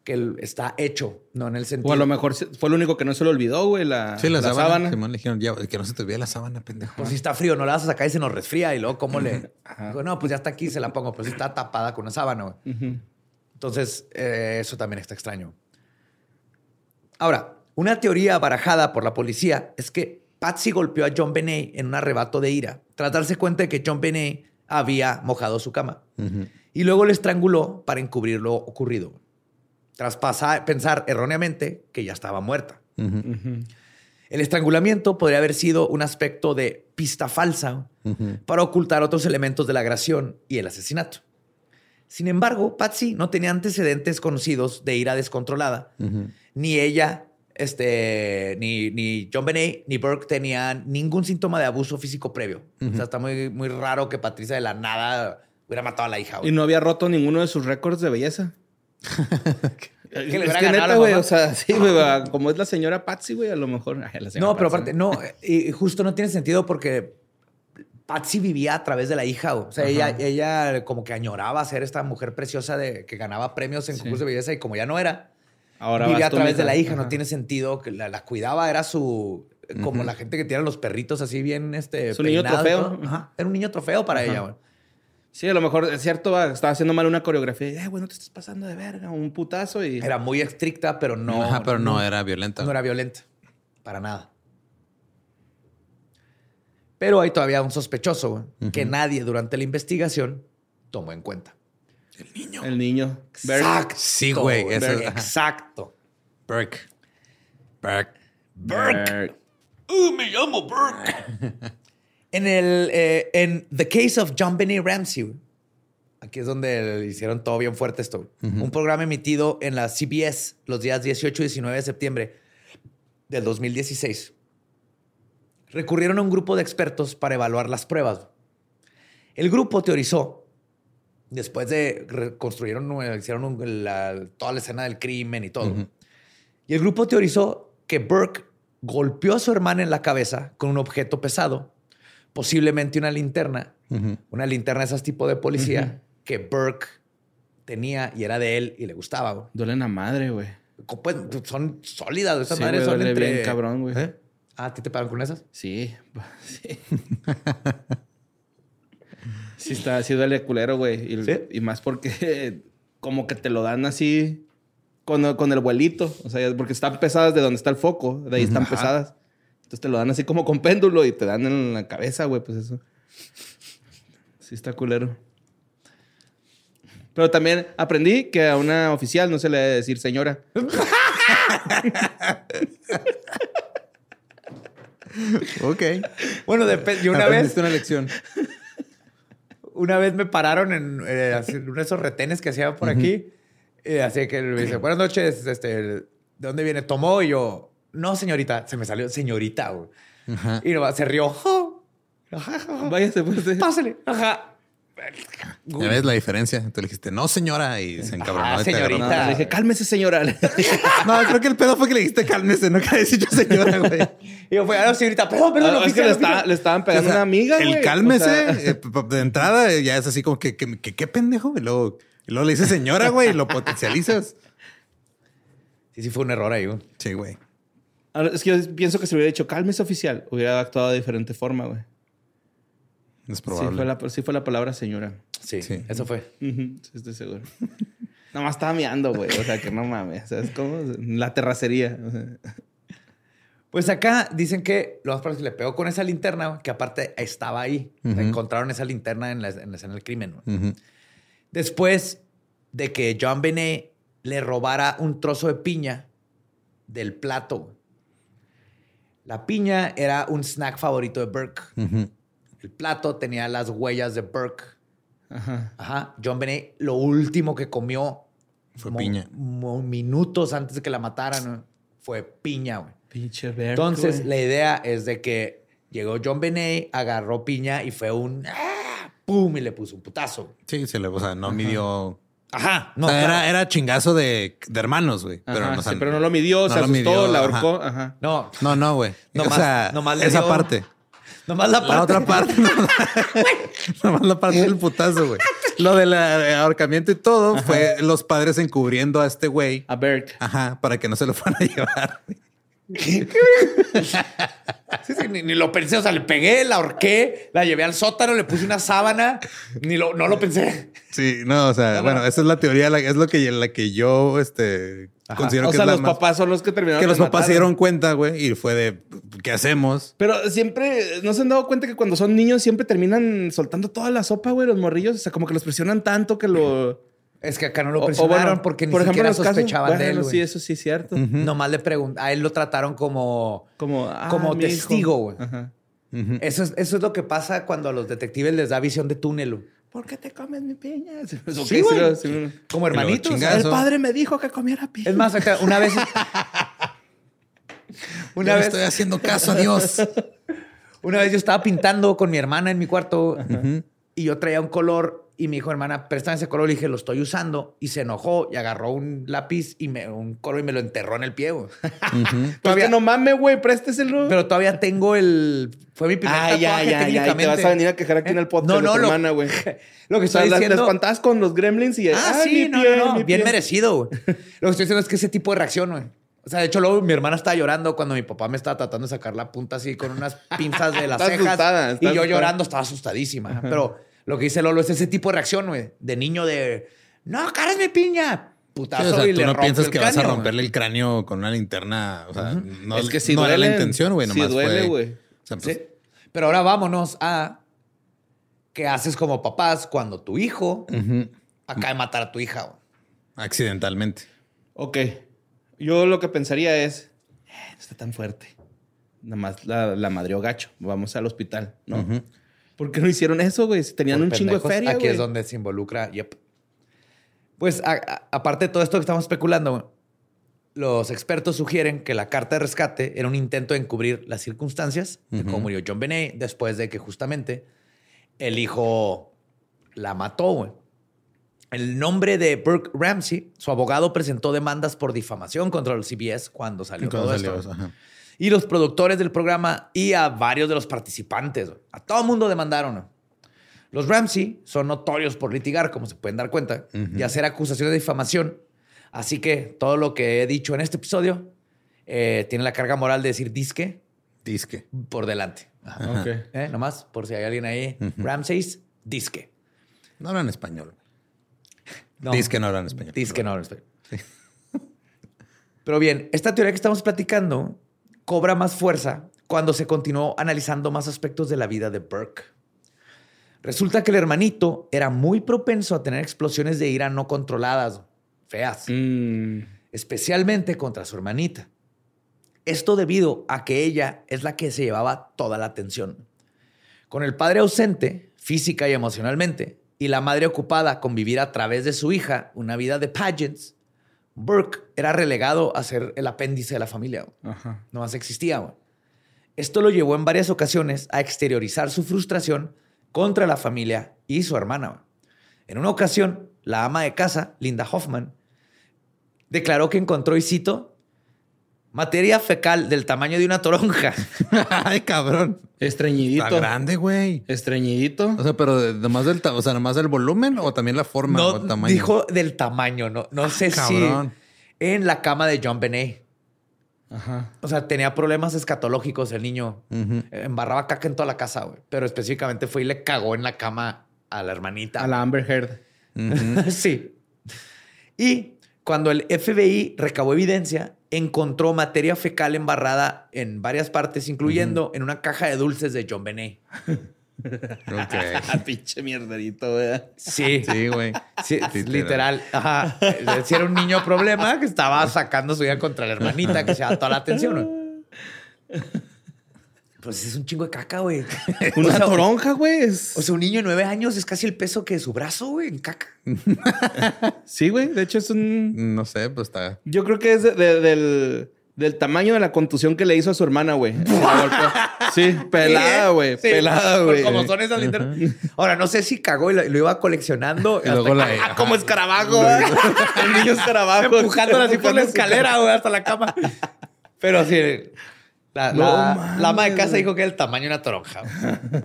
que está hecho, no en el sentido. O a lo mejor fue lo único que no se le olvidó, güey, la, sí, la, sábana. le dijeron, ya, que no se te olvide la sábana, pendejo. Pues si está frío, no la vas a sacar y se nos resfría. Y luego, ¿cómo le...? no, pues ya está aquí, se la pongo. Pero si está tapada con una sábana, Entonces, eh, eso también está extraño. Ahora, una teoría barajada por la policía es que Patsy golpeó a John Benet en un arrebato de ira, tras darse cuenta de que John Benet había mojado su cama. Y luego le estranguló para encubrir lo ocurrido tras pensar erróneamente que ya estaba muerta. El estrangulamiento podría haber sido un aspecto de pista falsa para ocultar otros elementos de la agresión y el asesinato. Sin embargo, Patsy no tenía antecedentes conocidos de ira descontrolada. Ni ella, este, ni, ni John Benet, ni Burke tenían ningún síntoma de abuso físico previo. O sea, está muy, muy raro que Patricia de la nada hubiera matado a la hija. Y no había roto ninguno de sus récords de belleza. que le es que neta, güey, o sea, sí, güey, como es la señora Patsy, güey, a lo mejor. no, pero aparte, no, y justo no tiene sentido porque Patsy vivía a través de la hija, o sea, ella, ella como que añoraba ser esta mujer preciosa de que ganaba premios en concursos de belleza y como ya no era, Ahora vivía a través de la hija, no tiene sentido que la, cuidaba, era su como la gente que tiene los perritos así bien este su niño trofeo. Era un niño trofeo para ella, güey. Sí, a lo mejor es cierto, estaba haciendo mal una coreografía. Eh, bueno, te estás pasando de verga, un putazo y. Era muy estricta, pero no. Ajá, pero no, era violenta. No era violenta. Para nada. Pero hay todavía un sospechoso que nadie durante la investigación tomó en cuenta. El niño. El niño. Exacto. Sí, güey. Exacto. Burke. Burke. Burke. Uh, me llamo Burke. En el eh, en The Case of John Benny Ramsey, aquí es donde hicieron todo bien fuerte esto. Un programa emitido en la CBS los días 18 y 19 de septiembre del 2016. Recurrieron a un grupo de expertos para evaluar las pruebas. El grupo teorizó, después de reconstruyeron, hicieron un- la- toda la escena del crimen y todo. Y el grupo teorizó que Burke golpeó a su hermana en la cabeza con un objeto pesado, posiblemente una linterna, una linterna de esas tipo de policía que Burke tenía y era de él y le gustaba. güey. Duelen a madre, güey. Co- pues, son sólidas, esas Sí, madres güey, son entre... bien cabrón, güey. ¿Eh? Ah, ¿a ti te pagan con esas? Sí. Sí. sí está, sí duele culero, güey. Y, ¿Sí? y más porque como que te lo dan así con, con el vuelito. O sea, porque están pesadas de donde está el foco. De ahí están pesadas. Entonces te lo dan así como con péndulo y te dan en la cabeza, güey. Pues eso. Sí está culero. Pero también aprendí que a una oficial no se le debe decir señora. Ok. Bueno, depende. Yo una vez, una lección. una vez me pararon en eh, uno de esos retenes que hacía por aquí. Eh, así que me dice, buenas noches, este, ¿de dónde viene? Tomó y yo, no, señorita. Se me salió señorita, güey. Ajá. Y nomás se rió. "Oh, pues. sí. Pásale. Ajá. Ya ves la diferencia. Tú le dijiste, no, señora, y se encabronó. Ah, señorita. No, le dije, cálmese, señora. No, creo que el pedo fue que le dijiste cálmese, no que decir yo señora, güey. Y yo fui, ah, no, señorita, perdón, perdón, Ah, es que le, oficial". está- le estaban pegando O sea, una amiga, El güey. cálmese, O sea, eh, de entrada eh, ya es así como que, que, que- qué pendejo. Y luego, y luego le dices señora, güey, y lo potencializas. Sí, sí fue un error ahí, güey. Sí, güey. Ahora, es que yo pienso que si hubiera dicho cálmese oficial, hubiera actuado de diferente forma, güey. Es Sí probable. fue, la, sí fue la palabra señora. Sí, Sí. eso fue. Sí, estoy seguro. Nada más estaba meando, güey. O sea, que no mames. ¿Sabes cómo? La terracería. o sea. Pues acá dicen que lo más probable es que le pegó con esa linterna, güey, que aparte estaba ahí. O sea, encontraron esa linterna en la, en la escena del crimen. Después de que John Benet le robara un trozo de piña del plato. La piña era un snack favorito de Burke. El plato tenía las huellas de Burke. Ajá. Ajá. John Benet, lo último que comió Fue mo- piña. mo- minutos antes de que la mataran fue piña, güey. Pinche verga. Entonces, la idea es de que llegó John Benet, agarró piña y fue un ¡ah! ¡pum! y le puso un putazo. Sí, se le, o sea, no midió. Ajá. o sea, era, era chingazo de, de hermanos, güey. Pero, no, o sea, sí, pero no lo midió, no se lo asustó, midió, la ahorcó. Ajá. No, No, no, güey. O Nomás- sea, nomás le esa dio- parte. nomás la parte. La otra parte. nomás la parte del putazo, güey. Lo del eh, ahorcamiento y todo fue los padres encubriendo a este güey. A Berg. Ajá, para que no se lo fueran a llevar. Sí, sí, ni, ni lo pensé, o sea, le pegué, la ahorqué, la llevé al sótano, le puse una sábana, ni lo, no lo pensé. Sí, no, o sea, No, bueno, no. esa es la teoría, la- es lo que, la que yo este, considero O que sea, es la los más- papás son los que terminaron que los papás se dieron cuenta, güey, y fue de ¿qué hacemos? Pero siempre, ¿no se han dado cuenta que cuando son niños siempre terminan soltando toda la sopa, güey, los morrillos? O sea, como que los presionan tanto que lo... Es que acá no lo o- o presionaron bueno, porque ni por ejemplo, siquiera los casos- sospechaban de él. bueno. Sí, eso sí es cierto. Nomás le preguntaron, a él lo trataron como, Como, ah, como testigo, güey. Ajá. Ujú. Eso es, eso es lo que pasa cuando a los detectives les da visión de túnel. ¿Por qué te comes mi piña? Sí, güey. sí. Como hermanitos. chingazo. El padre me dijo que comiera piña. Es más, acá, una vez. una Yo le vez. estoy haciendo caso a Dios. Una vez yo estaba pintando con mi hermana en mi cuarto y yo traía un color y me dijo, hermana, préstame ese color. Le dije, lo estoy usando. Y se enojó y agarró un lápiz y me, un color y me lo enterró en el pie. güey. Pues Todavía- que no mames, güey, présteselo. Pero todavía tengo el... Fue mi primer Ah, ya, tatuaje ya, ya. Y te vas a venir a quejar aquí en el podcast No, no, de tu lo- hermana, güey. Lo que O sea, estoy la- te diciendo... espantabas con los gremlins y... Ah, "Ay, sí, mi no, pie, no, no, mi bien pie". merecido. güey. Lo que estoy diciendo es que ese tipo de reacción, güey. O sea, de hecho, luego mi hermana estaba llorando cuando mi papá me estaba tratando de sacar la punta así con unas pinzas de las Está cejas. asustada, está y yo asustada. llorando, estaba asustadísima. Pero lo que dice Lolo es ese tipo de reacción, güey. De niño de, no, cara es mi piña. Sí, Putazo o sea, y tú le no piensas que vas a romperle el cráneo con una linterna. O sea, no, Es que sí no era la duele. intención, güey. Sí Nomás duele, güey. O sea, güey. pues, Sí. Pero ahora vámonos a qué haces como papás cuando tu hijo acaba de matar a tu hija. accidentalmente. Ok. Yo lo que pensaría es... "Eh, no está tan fuerte. Nada más la, la madreó gacho. Vamos al hospital, ¿no? ¿Por qué no hicieron eso, güey? Si Tenían Por un chingo de feria, Aquí güey. es donde se involucra. Yep. Pues a- a- aparte de todo esto que estamos especulando, los expertos sugieren que la carta de rescate era un intento de encubrir las circunstancias de cómo murió John Benet después de que justamente el hijo la mató, güey. El nombre de Burke Ramsey, su abogado presentó demandas por difamación contra los CBS cuando salió Cuando todo salió esto. ajá. Y los productores del programa y a varios de los participantes. A todo mundo demandaron. Los Ramsey son notorios por litigar, como se pueden dar cuenta, y hacer acusaciones de difamación. Así que todo lo que he dicho en este episodio eh, tiene la carga moral de decir disque Disque. por delante. Ajá. Ok. ¿Eh? Nomás, por si hay alguien ahí. Ramsays, disque. No hablan español. No. Disque no hablan español. Disque no hablan español. Pero bien, esta teoría que estamos platicando cobra más fuerza cuando se continuó analizando más aspectos de la vida de Burke. Resulta que el hermanito era muy propenso a tener explosiones de ira no controladas, feas, Mm. especialmente contra su hermanita. Esto debido a que ella es la que se llevaba toda la atención. Con el padre ausente, física y emocionalmente, y la madre ocupada con vivir a través de su hija una vida de pageants, Burke era relegado a ser el apéndice de la familia. Ajá. No más existía. güey. Esto lo llevó en varias ocasiones a exteriorizar su frustración contra la familia y su hermana. güey. En una ocasión, la ama de casa, Linda Hoffman, declaró que encontró, y cito, materia fecal del tamaño de una toronja. Ay, cabrón. Estreñidito. Está grande, güey. Estreñidito. O sea, pero nomás del, o sea, nomás del volumen o también la forma o No tamaño. dijo del tamaño, no, no sé cabrón. si en la cama de John Benet. Ajá. O sea, tenía problemas escatológicos el niño. Embarraba caca en toda la casa, güey. Pero específicamente fue y le cagó en la cama a la hermanita. A la Amber Heard. sí. Y cuando el FBI recabó evidencia, encontró materia fecal embarrada en varias partes, incluyendo en una caja de dulces de John Benet. Ok. Ah, pinche mierderito, güey. Sí. Sí, güey. Sí, literal. Ajá. Si era un niño problema que estaba sacando su vida contra la hermanita que se da toda la atención. güey. Pues es un chingo de caca, güey. Una O sea, toronja, güey. es- O sea, un niño de nueve años es casi el peso que su brazo, güey, en caca. sí, güey. De hecho, es un. No sé, pues está. Yo creo que es de- de- del, del tamaño de la contusión que le hizo a su hermana, güey. Sí, pelada, güey. Sí, pelada, por güey. Como son esas linternas. Ahora, no sé si cagó y lo, lo iba coleccionando. Y luego hasta la- que- como escarabajo. El niño escarabajo. Empujándola así por la escalera, güey, hasta la cama. Pero sí, la, No la, ama de casa dijo que era el tamaño de una toronja.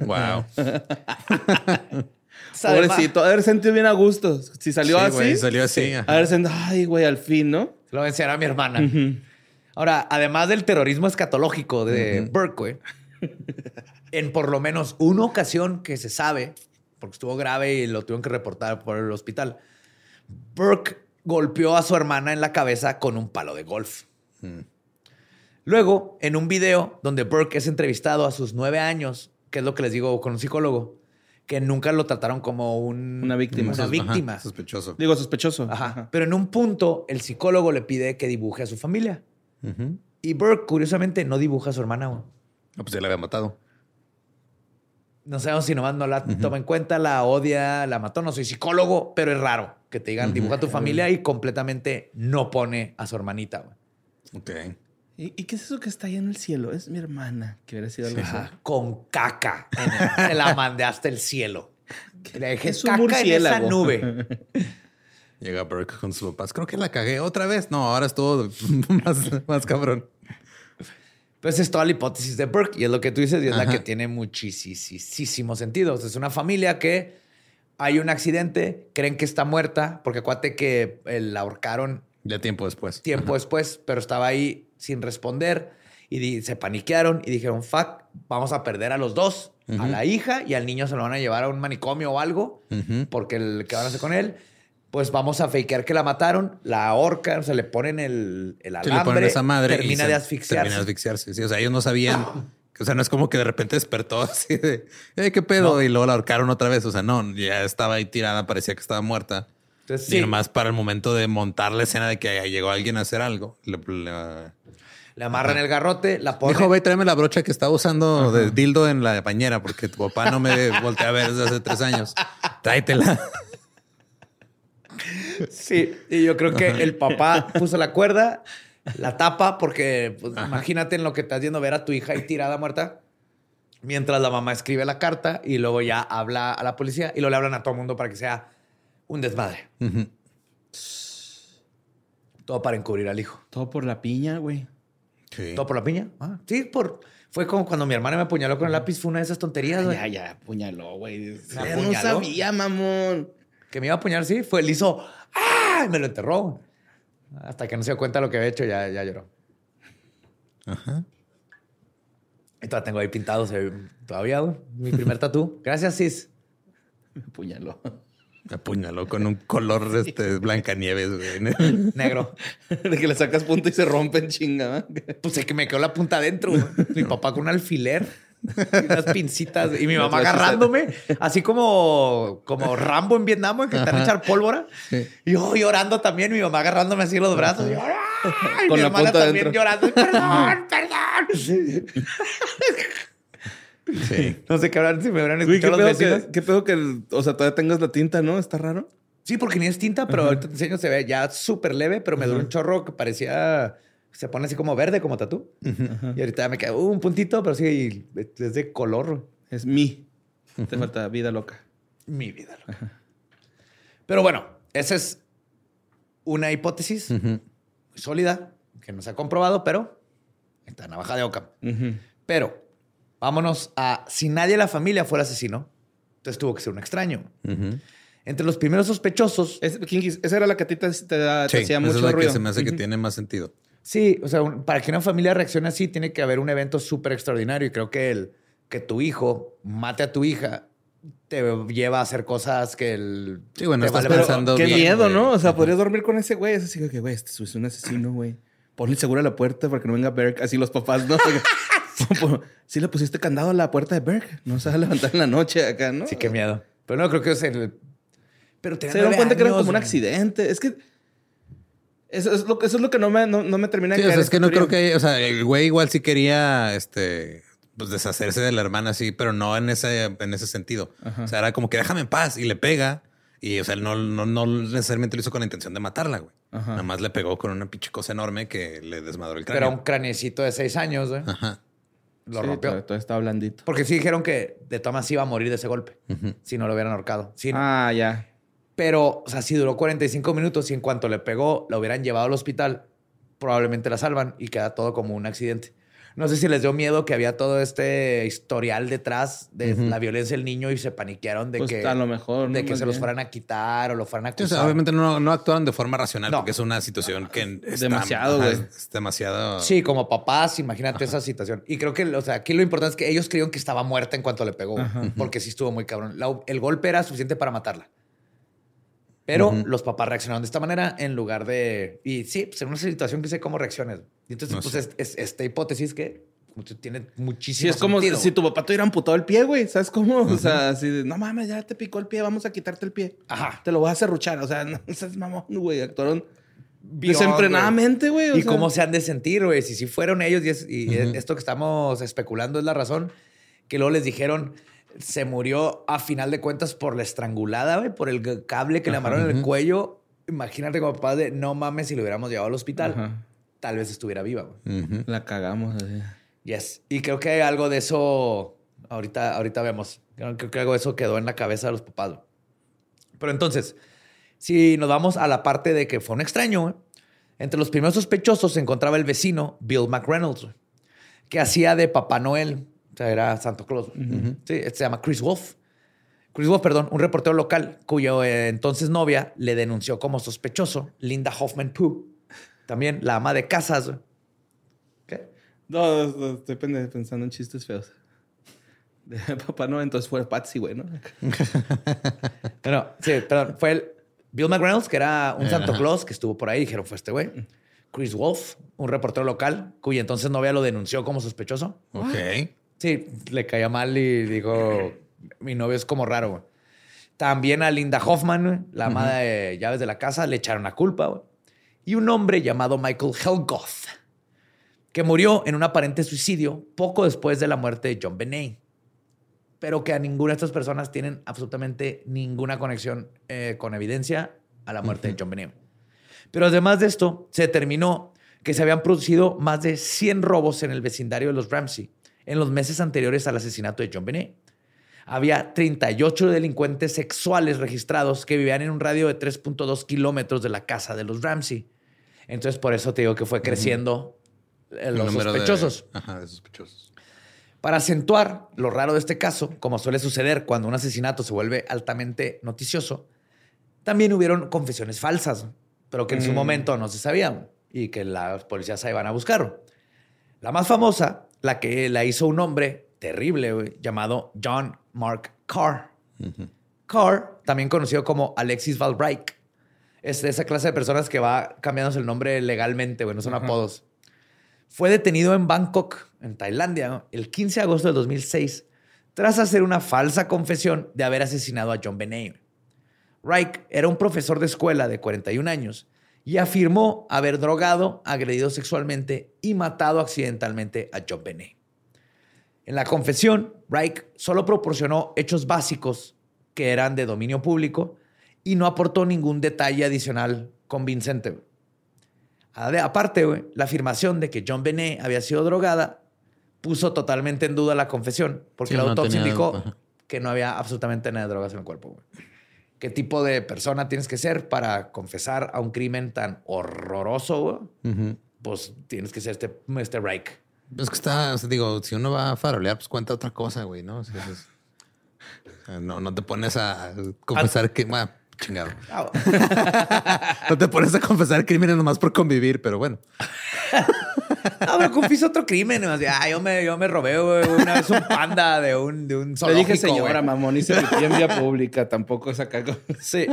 Wow. ¿Sabe, Pobrecito. Haber sentido bien a gusto. Si salió Sí, así. güey, salió así, haber sentido, ay, güey, al fin, ¿no? Se lo voy a enseñar a mi hermana. Ahora, además del terrorismo escatológico de Burke, güey, en por lo menos una ocasión que se sabe, porque estuvo grave y lo tuvieron que reportar por el hospital, Burke golpeó a su hermana en la cabeza con un palo de golf. Luego, en un video donde Burke es entrevistado a sus nueve años, que es lo que les digo con un psicólogo, que nunca lo trataron como un- Una víctima. Una Ajá, víctima. sospechoso. Digo, sospechoso. Ajá. Pero en un punto, el psicólogo le pide que dibuje a su familia. Y Burke, curiosamente, no dibuja a su hermana. güey. No, pues ya la había matado. No sabemos si nomás no la toma en cuenta, la odia, la mató. No soy psicólogo, pero es raro que te digan dibuja a tu familia y completamente no pone a su hermanita. güey. Ok. ¿Y, y qué es eso que está ahí en el cielo? Es mi hermana, que hubiera sido algo así. Ajá, Con caca. el- Se la mandé hasta el cielo. Le dejé Es caca en esa nube. Llega Burke con sus papás. Creo que la cagué otra vez. No, ahora estuvo más, más cabrón. Pues es toda la hipótesis de Burke y es lo que tú dices y es la que tiene muchísimo sentido. O sea, es una familia que hay un accidente, creen que está muerta, porque acuérdate que eh, la ahorcaron Ya tiempo después. tiempo después, pero estaba ahí sin responder y se paniquearon y dijeron, fuck, vamos a perder a los dos, a la hija y al niño se lo van a llevar a un manicomio o algo, porque el que van a hacer con él, pues vamos a fakear que la mataron, la ahorcan, o sea, le ponen el, el alambre, le ponen esa madre. termina se- de asfixiarse. Termina de asfixiarse. Sí, o sea, ellos no sabían. O sea, no es como que de repente despertó así de, "Eh, ¿qué pedo? Y luego la ahorcaron otra vez. O sea, no, ya estaba ahí tirada, parecía que estaba muerta. Entonces, Y sí, nomás para el momento de montar la escena de que llegó alguien a hacer algo. Le, le- le amarran el garrote, la ponen. dijo, ve, tráeme la brocha que estaba usando de dildo en la bañera porque tu papá no me voltea a ver desde hace tres años. Tráetela. Sí, y yo creo que el papá puso la cuerda, la tapa, porque pues, imagínate en lo que estás viendo ver a tu hija ahí tirada muerta. Mientras la mamá escribe la carta y luego ya habla a la policía y luego le hablan a todo el mundo para que sea un desmadre. Todo para encubrir al hijo. Todo por la piña, güey. Sí. ¿Todo por la piña? Ah, sí, por... Fue como cuando mi hermana me apuñaló con el lápiz. Fue una de esas tonterías, güey. Ya, ya, apuñaló, güey. No sabía, mamón. Que me iba a apuñalar, sí. Fue, él hizo... ¡Ah! Y me lo enterró. Hasta que no se dio cuenta de lo que había hecho, ya, ya lloró. Ajá. Y todavía tengo ahí pintado, todavía, güey. Mi primer tatú. Gracias, Cis. Me apuñaló. Me apuñaló con un color este, Blancanieves, güey. Negro. De que le sacas punta y se rompen chinga. Pues es que me quedó la punta adentro. güey. Mi papá con un alfiler. y unas pincitas. Y mi mamá agarrándome. Así como, como Rambo en Vietnam, que te van a echar pólvora. Sí. Y yo llorando también. Mi mamá agarrándome así los brazos. Y yo. Con mi la hermana punta también adentro. llorando. Perdón, perdón. Sí. No sé qué habrán, si me habrán Güey, ¿qué escuchado los pedo, que, qué pedo que, o sea, todavía tengas la tinta, ¿no? Está raro. Sí, porque ni es tinta, pero ahorita te enseño, se ve ya súper leve, pero me duró un chorro que parecía, se pone así como verde, como tatú. Y ahorita me queda un puntito, pero sí, es de color. Es mi. Te falta vida loca. Mi vida. loca. Pero bueno, esa es una hipótesis muy sólida que no se ha comprobado, pero está navaja de. Ujú. Pero vámonos a si nadie de la familia fuera asesino, entonces tuvo que ser un extraño. Ujú. Entre los primeros sospechosos, Es- esa era la que a ti te, te da- te Sí, hacía esa mucho es la ruido. que se me hace que Ujú. tiene más sentido. Sí, o sea, un- para que una familia reaccione así, tiene que haber un evento súper extraordinario. Y creo que el que tu hijo mate a tu hija te lleva a hacer cosas que el. Sí, bueno, estás vale- pensando Qué bien, miedo, güey. ¿no? O sea, podrías dormir con ese güey. Es así que, güey, este es un asesino, güey. Ponle seguro a la puerta para que no venga Berg. Así los papás, ¿no? sí le pusiste candado a la puerta de Berg. No se va a levantar en la noche acá, ¿no? Sí, qué miedo. Pero no creo que es el. Pero te Se dieron cuenta que era como un accidente. Es que... Eso es lo, eso es lo que no me, no, no me termina Sí, de o sea, caer es que no creo teoría. que, o sea, el güey igual sí quería, este, pues deshacerse de la hermana, sí, pero no en ese, en ese sentido. O sea, era como que déjame en paz y le pega. Y, o sea, no, no, no necesariamente lo hizo con la intención de matarla, güey. Ajá. Nada más le pegó con una pinche cosa enorme que le desmadró el Pero era un cráneo. cranecito de seis años, güey. Ajá. Lo Sí, rompió. Todo, todo estaba blandito. Porque sí dijeron que de todas iba a morir de ese golpe. Si no lo hubieran ahorcado. Sí, Ah, ya. Pero, o sea, si duró 45 minutos y en cuanto le pegó, la hubieran llevado al hospital, probablemente la salvan y queda todo como un accidente. No sé si les dio miedo que había todo este historial detrás de la violencia del niño y se paniquearon de Pues que, a lo mejor, ¿no? de que se los fueran a quitar o lo fueran a Sí, o acusar. sea, obviamente no, no actuaron de forma racional No. porque es una situación que está- Demasiado, güey. Es demasiado. Sí, como papás, imagínate esa situación. Y creo que, o sea, aquí lo importante es que ellos creyeron que estaba muerta en cuanto le pegó, porque sí estuvo muy cabrón. La- el golpe era suficiente para matarla. Pero los papás reaccionaron de esta manera en lugar de. Y sí, pues en una situación que sé cómo reacciones. Y entonces, No pues es, es- esta hipótesis que tiene Sí, muchísimo es como sentido. si tu papá te hubiera amputado el pie, güey. ¿Sabes cómo? O sea, así de, no mames, ya te picó el pie, vamos a quitarte el pie. Ajá. Te lo voy a serruchar. O sea, no seas mamón, güey. Actuaron Beyond, desenfrenadamente, güey. Y sea. cómo se han de sentir, güey. Si sí fueron ellos y, es- y esto que estamos especulando es la razón que luego les dijeron se murió a final de cuentas por la estrangulada, güey, por el cable que le amarraron en el cuello. Imagínate como papá de no mames si lo hubiéramos llevado al hospital. Ajá. Tal vez estuviera viva. La cagamos. así. Yes. Y creo que algo de eso ahorita, ahorita vemos. Creo, creo que algo de eso quedó en la cabeza de los papás. Pero entonces, si nos vamos a la parte de que fue un extraño, entre los primeros sospechosos se encontraba el vecino Bill McReynolds, que hacía de Papá Noel. O sea, era Santo Claus. Sí, este se llama Chris Wolf. Chris Wolf, perdón, un reportero local cuyo eh, entonces novia le denunció como sospechoso, Linda Hoffman Pooh. También la ama de casas. güey. ¿Qué? No, no, estoy pensando en chistes feos. De papá no, entonces fue Patsy, güey, ¿no? No, sí, perdón. Fue el Bill McReynolds, que era un Santo Claus que estuvo por ahí. Dijeron, fue este güey. Chris Wolf, un reportero local, cuya entonces novia lo denunció como sospechoso. Ok. Sí, le caía mal y dijo, mi novio es como raro. güey. También a Linda Hoffman, la amada de llaves de la casa, le echaron la culpa. güey. Y un hombre llamado Michael Helgoth, que murió en un aparente suicidio poco después de la muerte de John Benet. Pero que a ninguna de estas personas tienen absolutamente ninguna conexión eh, con evidencia a la muerte de John Benet. Pero además de esto, se determinó que se habían producido más de 100 robos en el vecindario de los Ramsey en los meses anteriores al asesinato de John Benet. Había 38 delincuentes sexuales registrados que vivían en un radio de 3.2 kilómetros de la casa de los Ramsey. Entonces, por eso te digo que fue creciendo eh, los de- sospechosos. ajá, de sospechosos. Para acentuar lo raro de este caso, como suele suceder cuando un asesinato se vuelve altamente noticioso, también hubieron confesiones falsas, pero que en su Mm. momento no se sabían y que las policías se iban a buscar. La más famosa, la que la hizo un hombre terrible llamado John Mark Carr. Carr, también conocido como Alexis Valbright, es de esa clase de personas que va cambiándose el nombre legalmente, güey, no son apodos. Fue detenido en Bangkok, en Tailandia, ¿no? el 15 de agosto del 2006, tras hacer una falsa confesión de haber asesinado a John Benet. Reich era un profesor de escuela de 41 años y afirmó haber drogado, agredido sexualmente y matado accidentalmente a John Benet. En la confesión, Reich solo proporcionó hechos básicos que eran de dominio público y no aportó ningún detalle adicional convincente. Ade- Aparte, la afirmación de que John Benet había sido drogada puso totalmente en duda la confesión, porque Sí, la autopsia indicó que no había absolutamente nada de drogas en el cuerpo. ¿Qué tipo de persona tienes que ser para confesar a un crimen tan horroroso? Pues tienes que ser este, este Reich. Es que está, o sea, digo, si uno va a farolear, pues cuenta otra cosa, güey, ¿no? O sea, es- o sea, no, no te pones a confesar que, chingado. No te pones a confesar crímenes nomás por convivir, pero bueno. No, pero confieso otro crimen. ah, yo, me, yo me robé una vez un panda de un, de un Le zoológico. dije señora, güey. mamón, y se en vía pública. Tampoco es acá. Sí.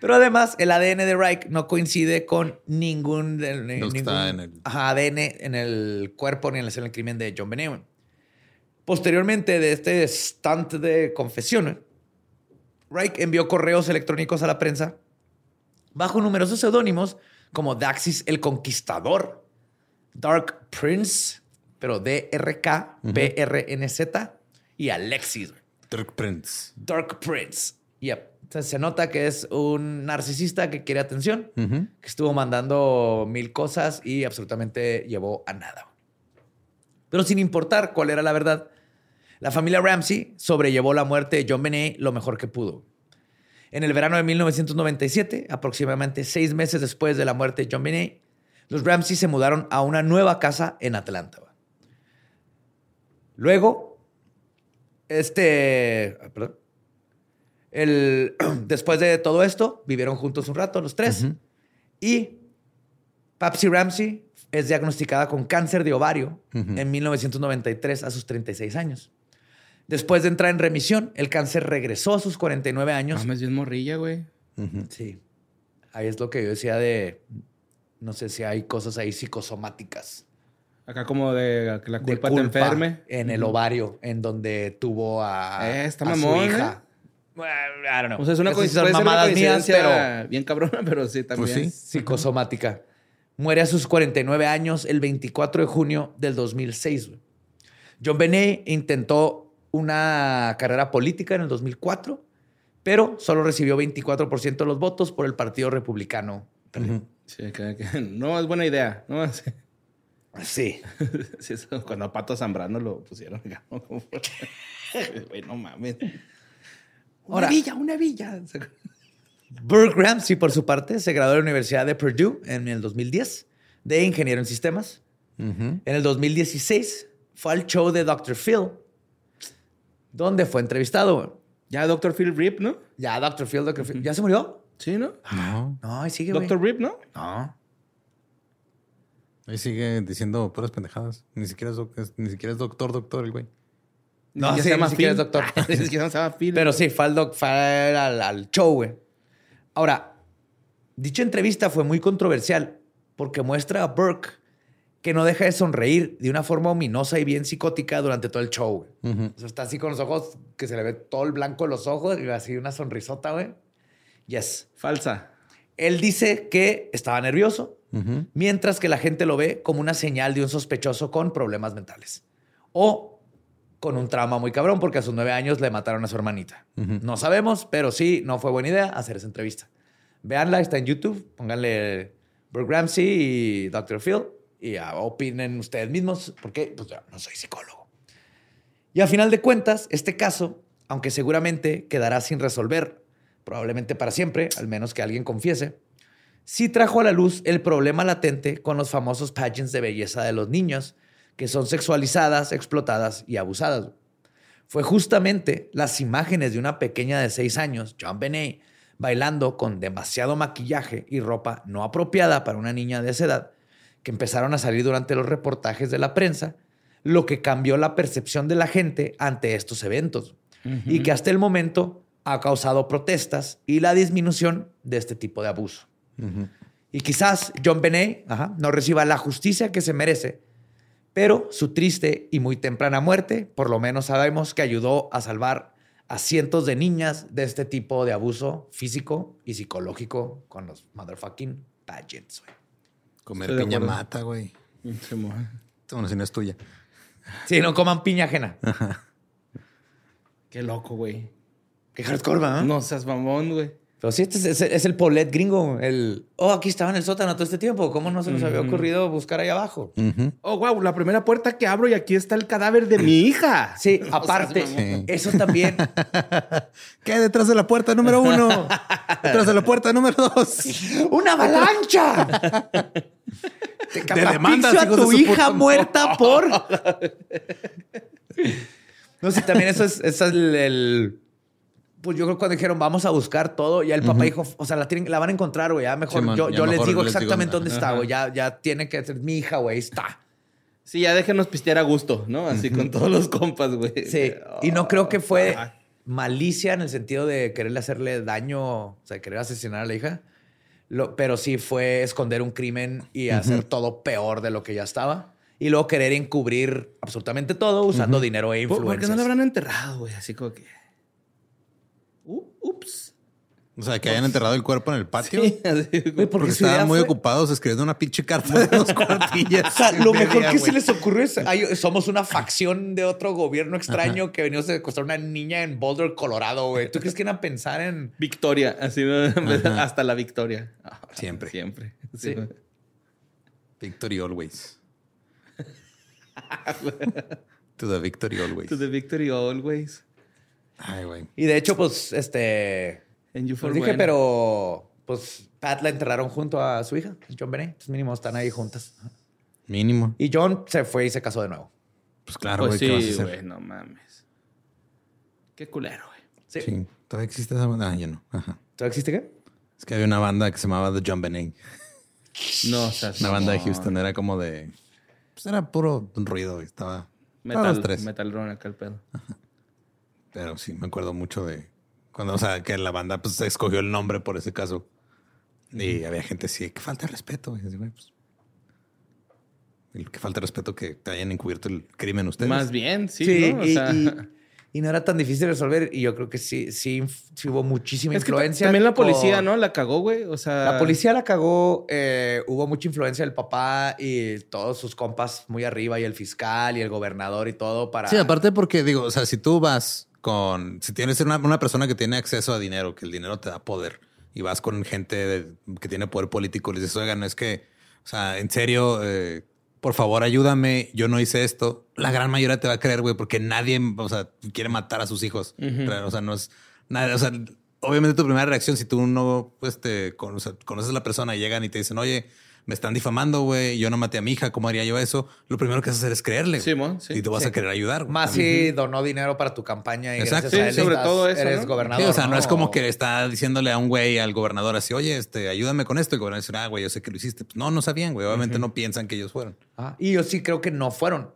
Pero además, el ADN de Reich no coincide con ningún, que ningún está en el- ajá, ADN en el cuerpo ni en la escena del crimen de John Benet. güey. Posteriormente de este stunt de confesión, Reich envió correos electrónicos a la prensa bajo numerosos seudónimos como Daxis el Conquistador, Dark Prince, pero D-R-K, P-R-N-Z y Alexis. Dirk Prince. Dark Prince. Yep. Entonces se nota que es un narcisista que quiere atención, que estuvo mandando mil cosas y absolutamente llevó a nada. Pero sin importar cuál era la verdad, la familia Ramsey sobrellevó la muerte de John Benet lo mejor que pudo. En el verano de 1997, aproximadamente seis meses después de la muerte de John Benet, los Ramsey se mudaron a una nueva casa en Atlanta. Luego, este, ah, perdón. El, después de todo esto, vivieron juntos un rato los tres. Y Papsy Ramsey es diagnosticada con cáncer de ovario en 1993 a sus 36 años. Después de entrar en remisión, el cáncer regresó a sus 49 años. Mames, bien morrilla, güey. Sí. Ahí es lo que yo decía de. No sé si hay cosas ahí psicosomáticas. Acá como de que la de culpa, te enferme. En el ovario, en donde tuvo a, Eh, está a su hija. Well, I don't know. O sea, es una, puede ser una mamadas mías, coincidencia pero bien cabrona, pero sí también. Pues sí. psicosomática. Muere a sus 49 años el 24 de junio del 2006. güey. John Benet intentó una carrera política en el 2004, pero solo recibió 24% de los votos por el Partido Republicano. Ujú. Sí, que- que no es buena idea. No, sí. Sí. Sí, eso, cuando a Pato Zambrano lo pusieron. ¿no? Güey, no mames. Una villa, una villa. Burke Ramsey, por su parte, se graduó de la Universidad de Purdue en el 2010 de ingeniero en sistemas. En el 2016 fue al show de Dr. Phil, donde fue entrevistado. güey. Ya Dr. Phil Rip, ¿no? Ya, Dr. Phil, Dr. Phil. ¿Ya se murió? Sí, ¿no? No. No, ahí sigue, güey. Dr. Rip, ¿no? No. Ahí sigue diciendo puras pendejadas. Ni siquiera es, doc- es- ni siquiera es doctor, doctor el güey. No, sí, se llama ni siquiera Phil. es doctor. Ni siquiera se llama Phil. Pero sí, fue al, doc- fue al, al show, güey. Ahora, dicha entrevista fue muy controversial porque muestra a Burke que no deja de sonreír de una forma ominosa y bien psicótica durante todo el show. O sea, está así con los ojos, que se le ve todo el blanco de los ojos y así una sonrisota, güey. Yes. Falsa. Él dice que estaba nervioso, mientras que la gente lo ve como una señal de un sospechoso con problemas mentales. O con un trauma muy cabrón, porque a sus nueve años le mataron a su hermanita. No sabemos, pero sí, no fue buena idea hacer esa entrevista. Veanla, está en YouTube, pónganle Burke Ramsey y Dr. Phil y opinen ustedes mismos, porque pues yo no soy psicólogo. Y a final de cuentas, este caso, aunque seguramente quedará sin resolver, probablemente para siempre, al menos que alguien confiese, sí trajo a la luz el problema latente con los famosos pageants de belleza de los niños, que son sexualizadas, explotadas y abusadas. Fue justamente las imágenes de una pequeña de seis años, John Benet, bailando con demasiado maquillaje y ropa no apropiada para una niña de esa edad, que empezaron a salir durante los reportajes de la prensa, lo que cambió la percepción de la gente ante estos eventos y que hasta el momento ha causado protestas y la disminución de este tipo de abuso. Y quizás John Benet ajá, no reciba la justicia que se merece, pero su triste y muy temprana muerte, por lo menos sabemos que ayudó a salvar a cientos de niñas de este tipo de abuso físico y psicológico con los motherfucking pageants. güey. Comer Estoy piña mata, güey. Sí, mo. Bueno, si no es tuya. Sí, no coman piña ajena. Qué loco, güey. Qué hardcore, ¿verdad? No seas mamón, güey. Este es, es- es el Polet gringo. El, oh, aquí estaba en el sótano todo este tiempo. ¿Cómo no se nos había ocurrido buscar ahí abajo? Oh, wow, la primera puerta que abro y aquí está el cadáver de mi hija. Sí, aparte, eso también. ¿Qué hay detrás de la puerta número uno? detrás de la puerta número dos. ¡Una avalancha! Te De demandas, a de tu hija puta muerta por. no sé, también eso es, eso es el, el- Pues yo creo que cuando dijeron vamos a buscar todo, ya el papá dijo, o sea, la, tienen- la van a encontrar, güey. Ya mejor yo, ya yo les digo les exactamente dónde está, güey. Ya, ya tiene que ser mi hija, güey. Está. Sí, ya déjenos pistear a gusto, ¿no? Así con todos los compas, güey. Sí. Y no creo que fue Ah. malicia en el sentido de quererle hacerle daño, o sea, querer asesinar a la hija. Lo- pero sí fue esconder un crimen y hacer todo peor de lo que ya estaba. Y luego querer encubrir absolutamente todo usando dinero e ¿Por, por qué influencias. no lo habrán enterrado, güey? Así como que. Uh, ups. O sea, que hayan enterrado el cuerpo en el patio. Sí, Porque estaban muy fue- ocupados escribiendo una pinche carta de dos cuartillas. O sea, lo mejor que se les ocurrió es, "Ay, somos una facción de otro gobierno extraño que venimos a secuestrar a una niña en Boulder, Colorado, güey. ¿Tú crees que iban a pensar en... Victoria, así, ¿no? Hasta la victoria. Siempre. Siempre. Sí. Sí. Victory always. to the victory always. To the victory always. Ay, güey. Y de hecho, pues, este... For Pues dije, pero pues Pat la enterraron junto a su hija, John Benet. Pues mínimo están ahí juntas. Mínimo. Y John se fue y se casó de nuevo. Pues claro, Pues güey. ¿qué vas a sí, güey, no mames. Qué culero, güey. Sí. Sí. Todavía existe esa banda. Ah, ya no. Ajá. ¿Todavía existe qué? Es que había una banda que se llamaba The John Benet. No, o sea, Una banda de. Houston. Era como de. Pues era puro ruido, güey. Estaba. Metal, Metal, los tres. metal ron acá el pedo. Pero sí, me acuerdo mucho de cuando, o sea, que la banda pues escogió el nombre por ese caso. Y había gente así, que falta de respeto. güey. Así, güey, pues, y que falta de respeto que te hayan encubierto el crimen ustedes. Más bien, sí, ¿no? O y, sea, y- y no era tan difícil de resolver. Y yo creo que sí, sí, sí hubo muchísima es que influencia. también la policía, con- ¿no? La cagó, güey. O sea, La policía la cagó. eh, hubo mucha influencia del papá y todos sus compas muy arriba y el fiscal y el gobernador y todo para... Sí, aparte porque digo, o sea, si tú vas con, si tienes una, una persona que tiene acceso a dinero, que el dinero te da poder, y vas con gente de- que tiene poder político, les dices, oigan, es que, o sea, en serio, eh, por favor, ayúdame, yo no hice esto. La gran mayoría te va a creer, güey, porque nadie, o sea, quiere matar a sus hijos. O sea, no es nada, o sea, obviamente tu primera reacción, si tú no, pues, te con- o sea, conoces a la persona y llegan y te dicen, oye, me están difamando, güey, yo no maté a mi hija, ¿cómo haría yo eso? Lo primero que vas a hacer es creerle. Simón, sí. Y te vas Sí. a querer ayudar. Más si donó dinero para tu campaña y Exacto. gracias a Sí, él sobre estás- todo eso, eres ¿no? gobernador. Sí, o sea, no es como que está diciéndole a un güey, al gobernador, así, oye, este, ayúdame con esto. Y el gobernador dice, ah, güey, yo sé que lo hiciste. Pues no, no sabían, güey. Obviamente no piensan que ellos fueron. Ah, y yo sí creo que no fueron.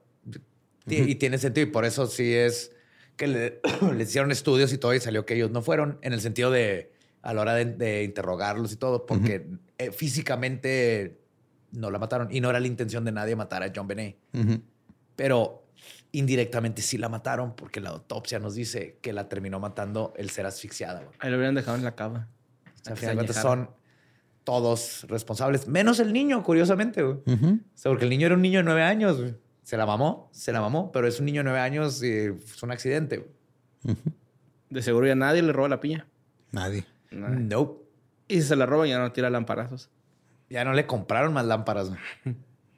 Y- Y tiene sentido. Y por eso sí es que le, hicieron estudios y todo y salió que ellos no fueron en el sentido de a la hora de, de interrogarlos y todo, porque eh, físicamente no la mataron y no era la intención de nadie matar a John Benet. Pero indirectamente sí la mataron porque la autopsia nos dice que la terminó matando el ser asfixiada. Ahí lo hubieran dejado en la cama. O sea, final se son todos responsables, menos el niño, curiosamente. O sea, porque el niño era un niño de nueve años. güey. Se la mamó, se la mamó, pero es un niño de nueve años y es un accidente. De seguro ya nadie le roba la piña. Nadie. Nadie. Nope. Y si se la roban ya no tira lamparazos. Ya no le compraron más lámparas.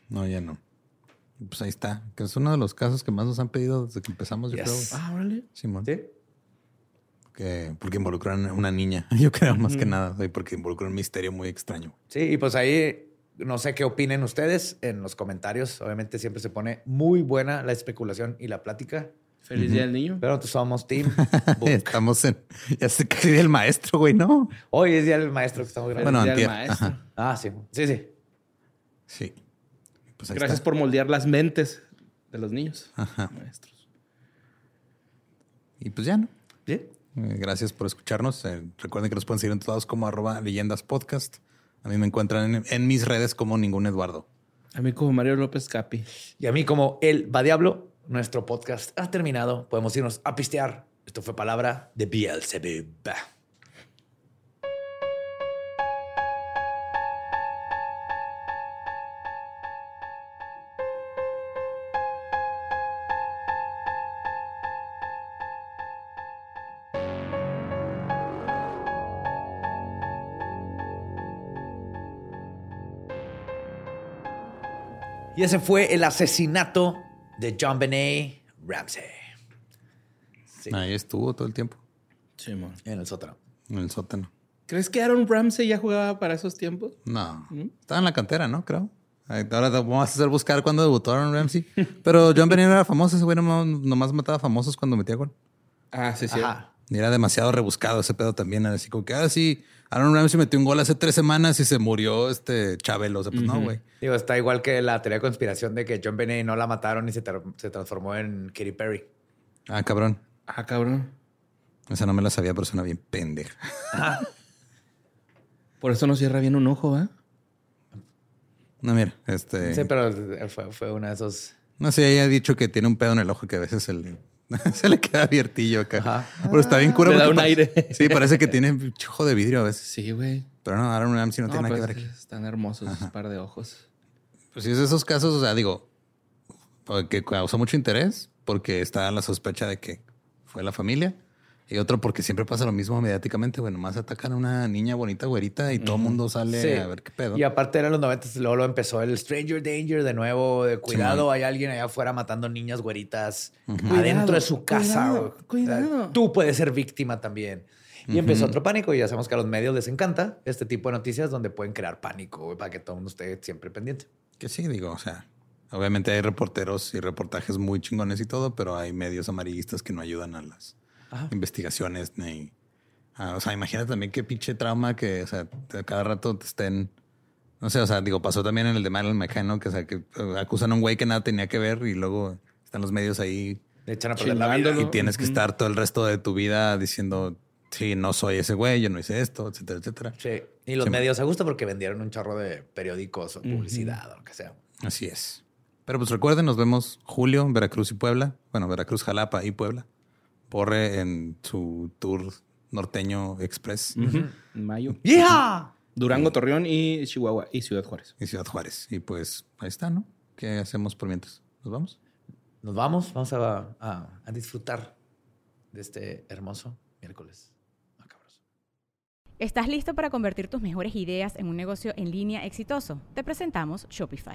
No, ya no. Pues ahí está, que es uno de los casos que más nos han pedido desde que empezamos, yo Yes. creo. Ah, órale. Simón. ¿Sí? Que, porque involucran a una niña, yo creo, más que nada. Porque involucra un misterio muy extraño. Sí, y pues ahí no sé qué opinen ustedes en los comentarios. Obviamente siempre se pone muy buena la especulación y la plática. Feliz Día del Niño. Pero nosotros somos Team Book. Estamos en. Ya sé que el maestro, güey, ¿no? Hoy es día del maestro que estamos grabando. Bueno, Día del. Maestro. Ajá. Ah, sí. Sí, sí. Sí. Pues Gracias está. por moldear las mentes de los niños. Ajá. Maestros. Y pues ya, ¿no? ¿Sí? Eh, Gracias por escucharnos. Eh, recuerden que nos pueden seguir en todos como arroba leyendas podcast. A mí me encuentran en, en mis redes como ningún Eduardo. A mí como Mario López Capi. Y a mí como el va diablo, nuestro podcast ha terminado. Podemos irnos a pistear. Esto fue palabra de Beelzebub. Y ese fue el asesinato de John Benet Ramsey. Sí, Ahí estuvo todo el tiempo Sí, man. en el sótano. en el sótano. ¿Crees que Aaron Ramsey ya jugaba para esos tiempos? No, estaba en la cantera, ¿no? Creo. Ahora vamos a hacer buscar cuando debutó Aaron Ramsey. Pero John Benet era famoso. Ese güey nomás, nomás mataba famosos cuando metía gol. Ah, sí, sí. Ajá. Y era demasiado rebuscado ese pedo también. Era así como que, ah, sí, Aaron Ramsey metió un gol hace tres semanas y se murió este Chabelo. O sea, pues no, güey. Digo, está igual que la teoría de conspiración de que John Benet no la mataron y se, tra- se transformó en Katy Perry. Ah, cabrón. Ah, cabrón. Esa no me la sabía, pero suena bien pendeja. Por eso no cierra bien un ojo, ¿va? No, mira, este. Sí, pero fue, fue uno de esos. No sé, ella ha dicho que tiene un pedo en el ojo que a veces se le, se le queda abiertillo acá. Ajá. Pero está bien cura. Le da un aire. Sí, parece que tiene un ojo de vidrio a veces. Sí, güey. Pero no, Aaron Ramsey no, tiene nada que ver pues, aquí. Están hermosos esos par de ojos. Pues sí, es esos casos, o sea, digo, que causó mucho interés porque está la sospecha de que fue la familia. Y otro porque siempre pasa lo mismo mediáticamente. Bueno, más atacan a una niña bonita, güerita, y todo el mundo sale Sí. a ver qué pedo. Y aparte eran los 90, luego lo empezó el Stranger Danger de nuevo, de cuidado, hay alguien allá afuera matando niñas güeritas adentro de su casa. cuidado. Tú puedes ser víctima también. Y empezó otro pánico y ya sabemos que a los medios les encanta este tipo de noticias donde pueden crear pánico güey, para que todo el mundo esté siempre pendiente. Que sí, digo, o sea, obviamente hay reporteros y reportajes muy chingones y todo, pero hay medios amarillistas que no ayudan a las investigaciones ni. ah, o sea, imagínate también qué pinche trauma que, o sea, cada rato te estén. No sé, o sea, digo, pasó también en el de Marilyn McCann, que, o sea, que acusan a un güey que nada tenía que ver y luego están los medios ahí Le echan a perder la vida. Y tienes que estar todo el resto de tu vida diciendo, sí, no soy ese güey, yo no hice esto, etcétera, etcétera. Sí. Y los Sí. medios a gusto porque vendieron un chorro de periódicos o publicidad o lo que sea. Así es. Pero pues recuerden, nos vemos julio, Veracruz y Puebla. Bueno, Veracruz, Jalapa y Puebla. Porre en su tour norteño express En mayo. ¡Yeah! Durango, Torreón y Chihuahua y Ciudad Juárez. y Ciudad Juárez. Y pues ahí está, ¿no? ¿Qué hacemos por mientras? ¿Nos vamos? Nos vamos, vamos a, a- a disfrutar de este hermoso miércoles. macabroso. ¿Estás listo para convertir tus mejores ideas en un negocio en línea exitoso? Te presentamos Shopify.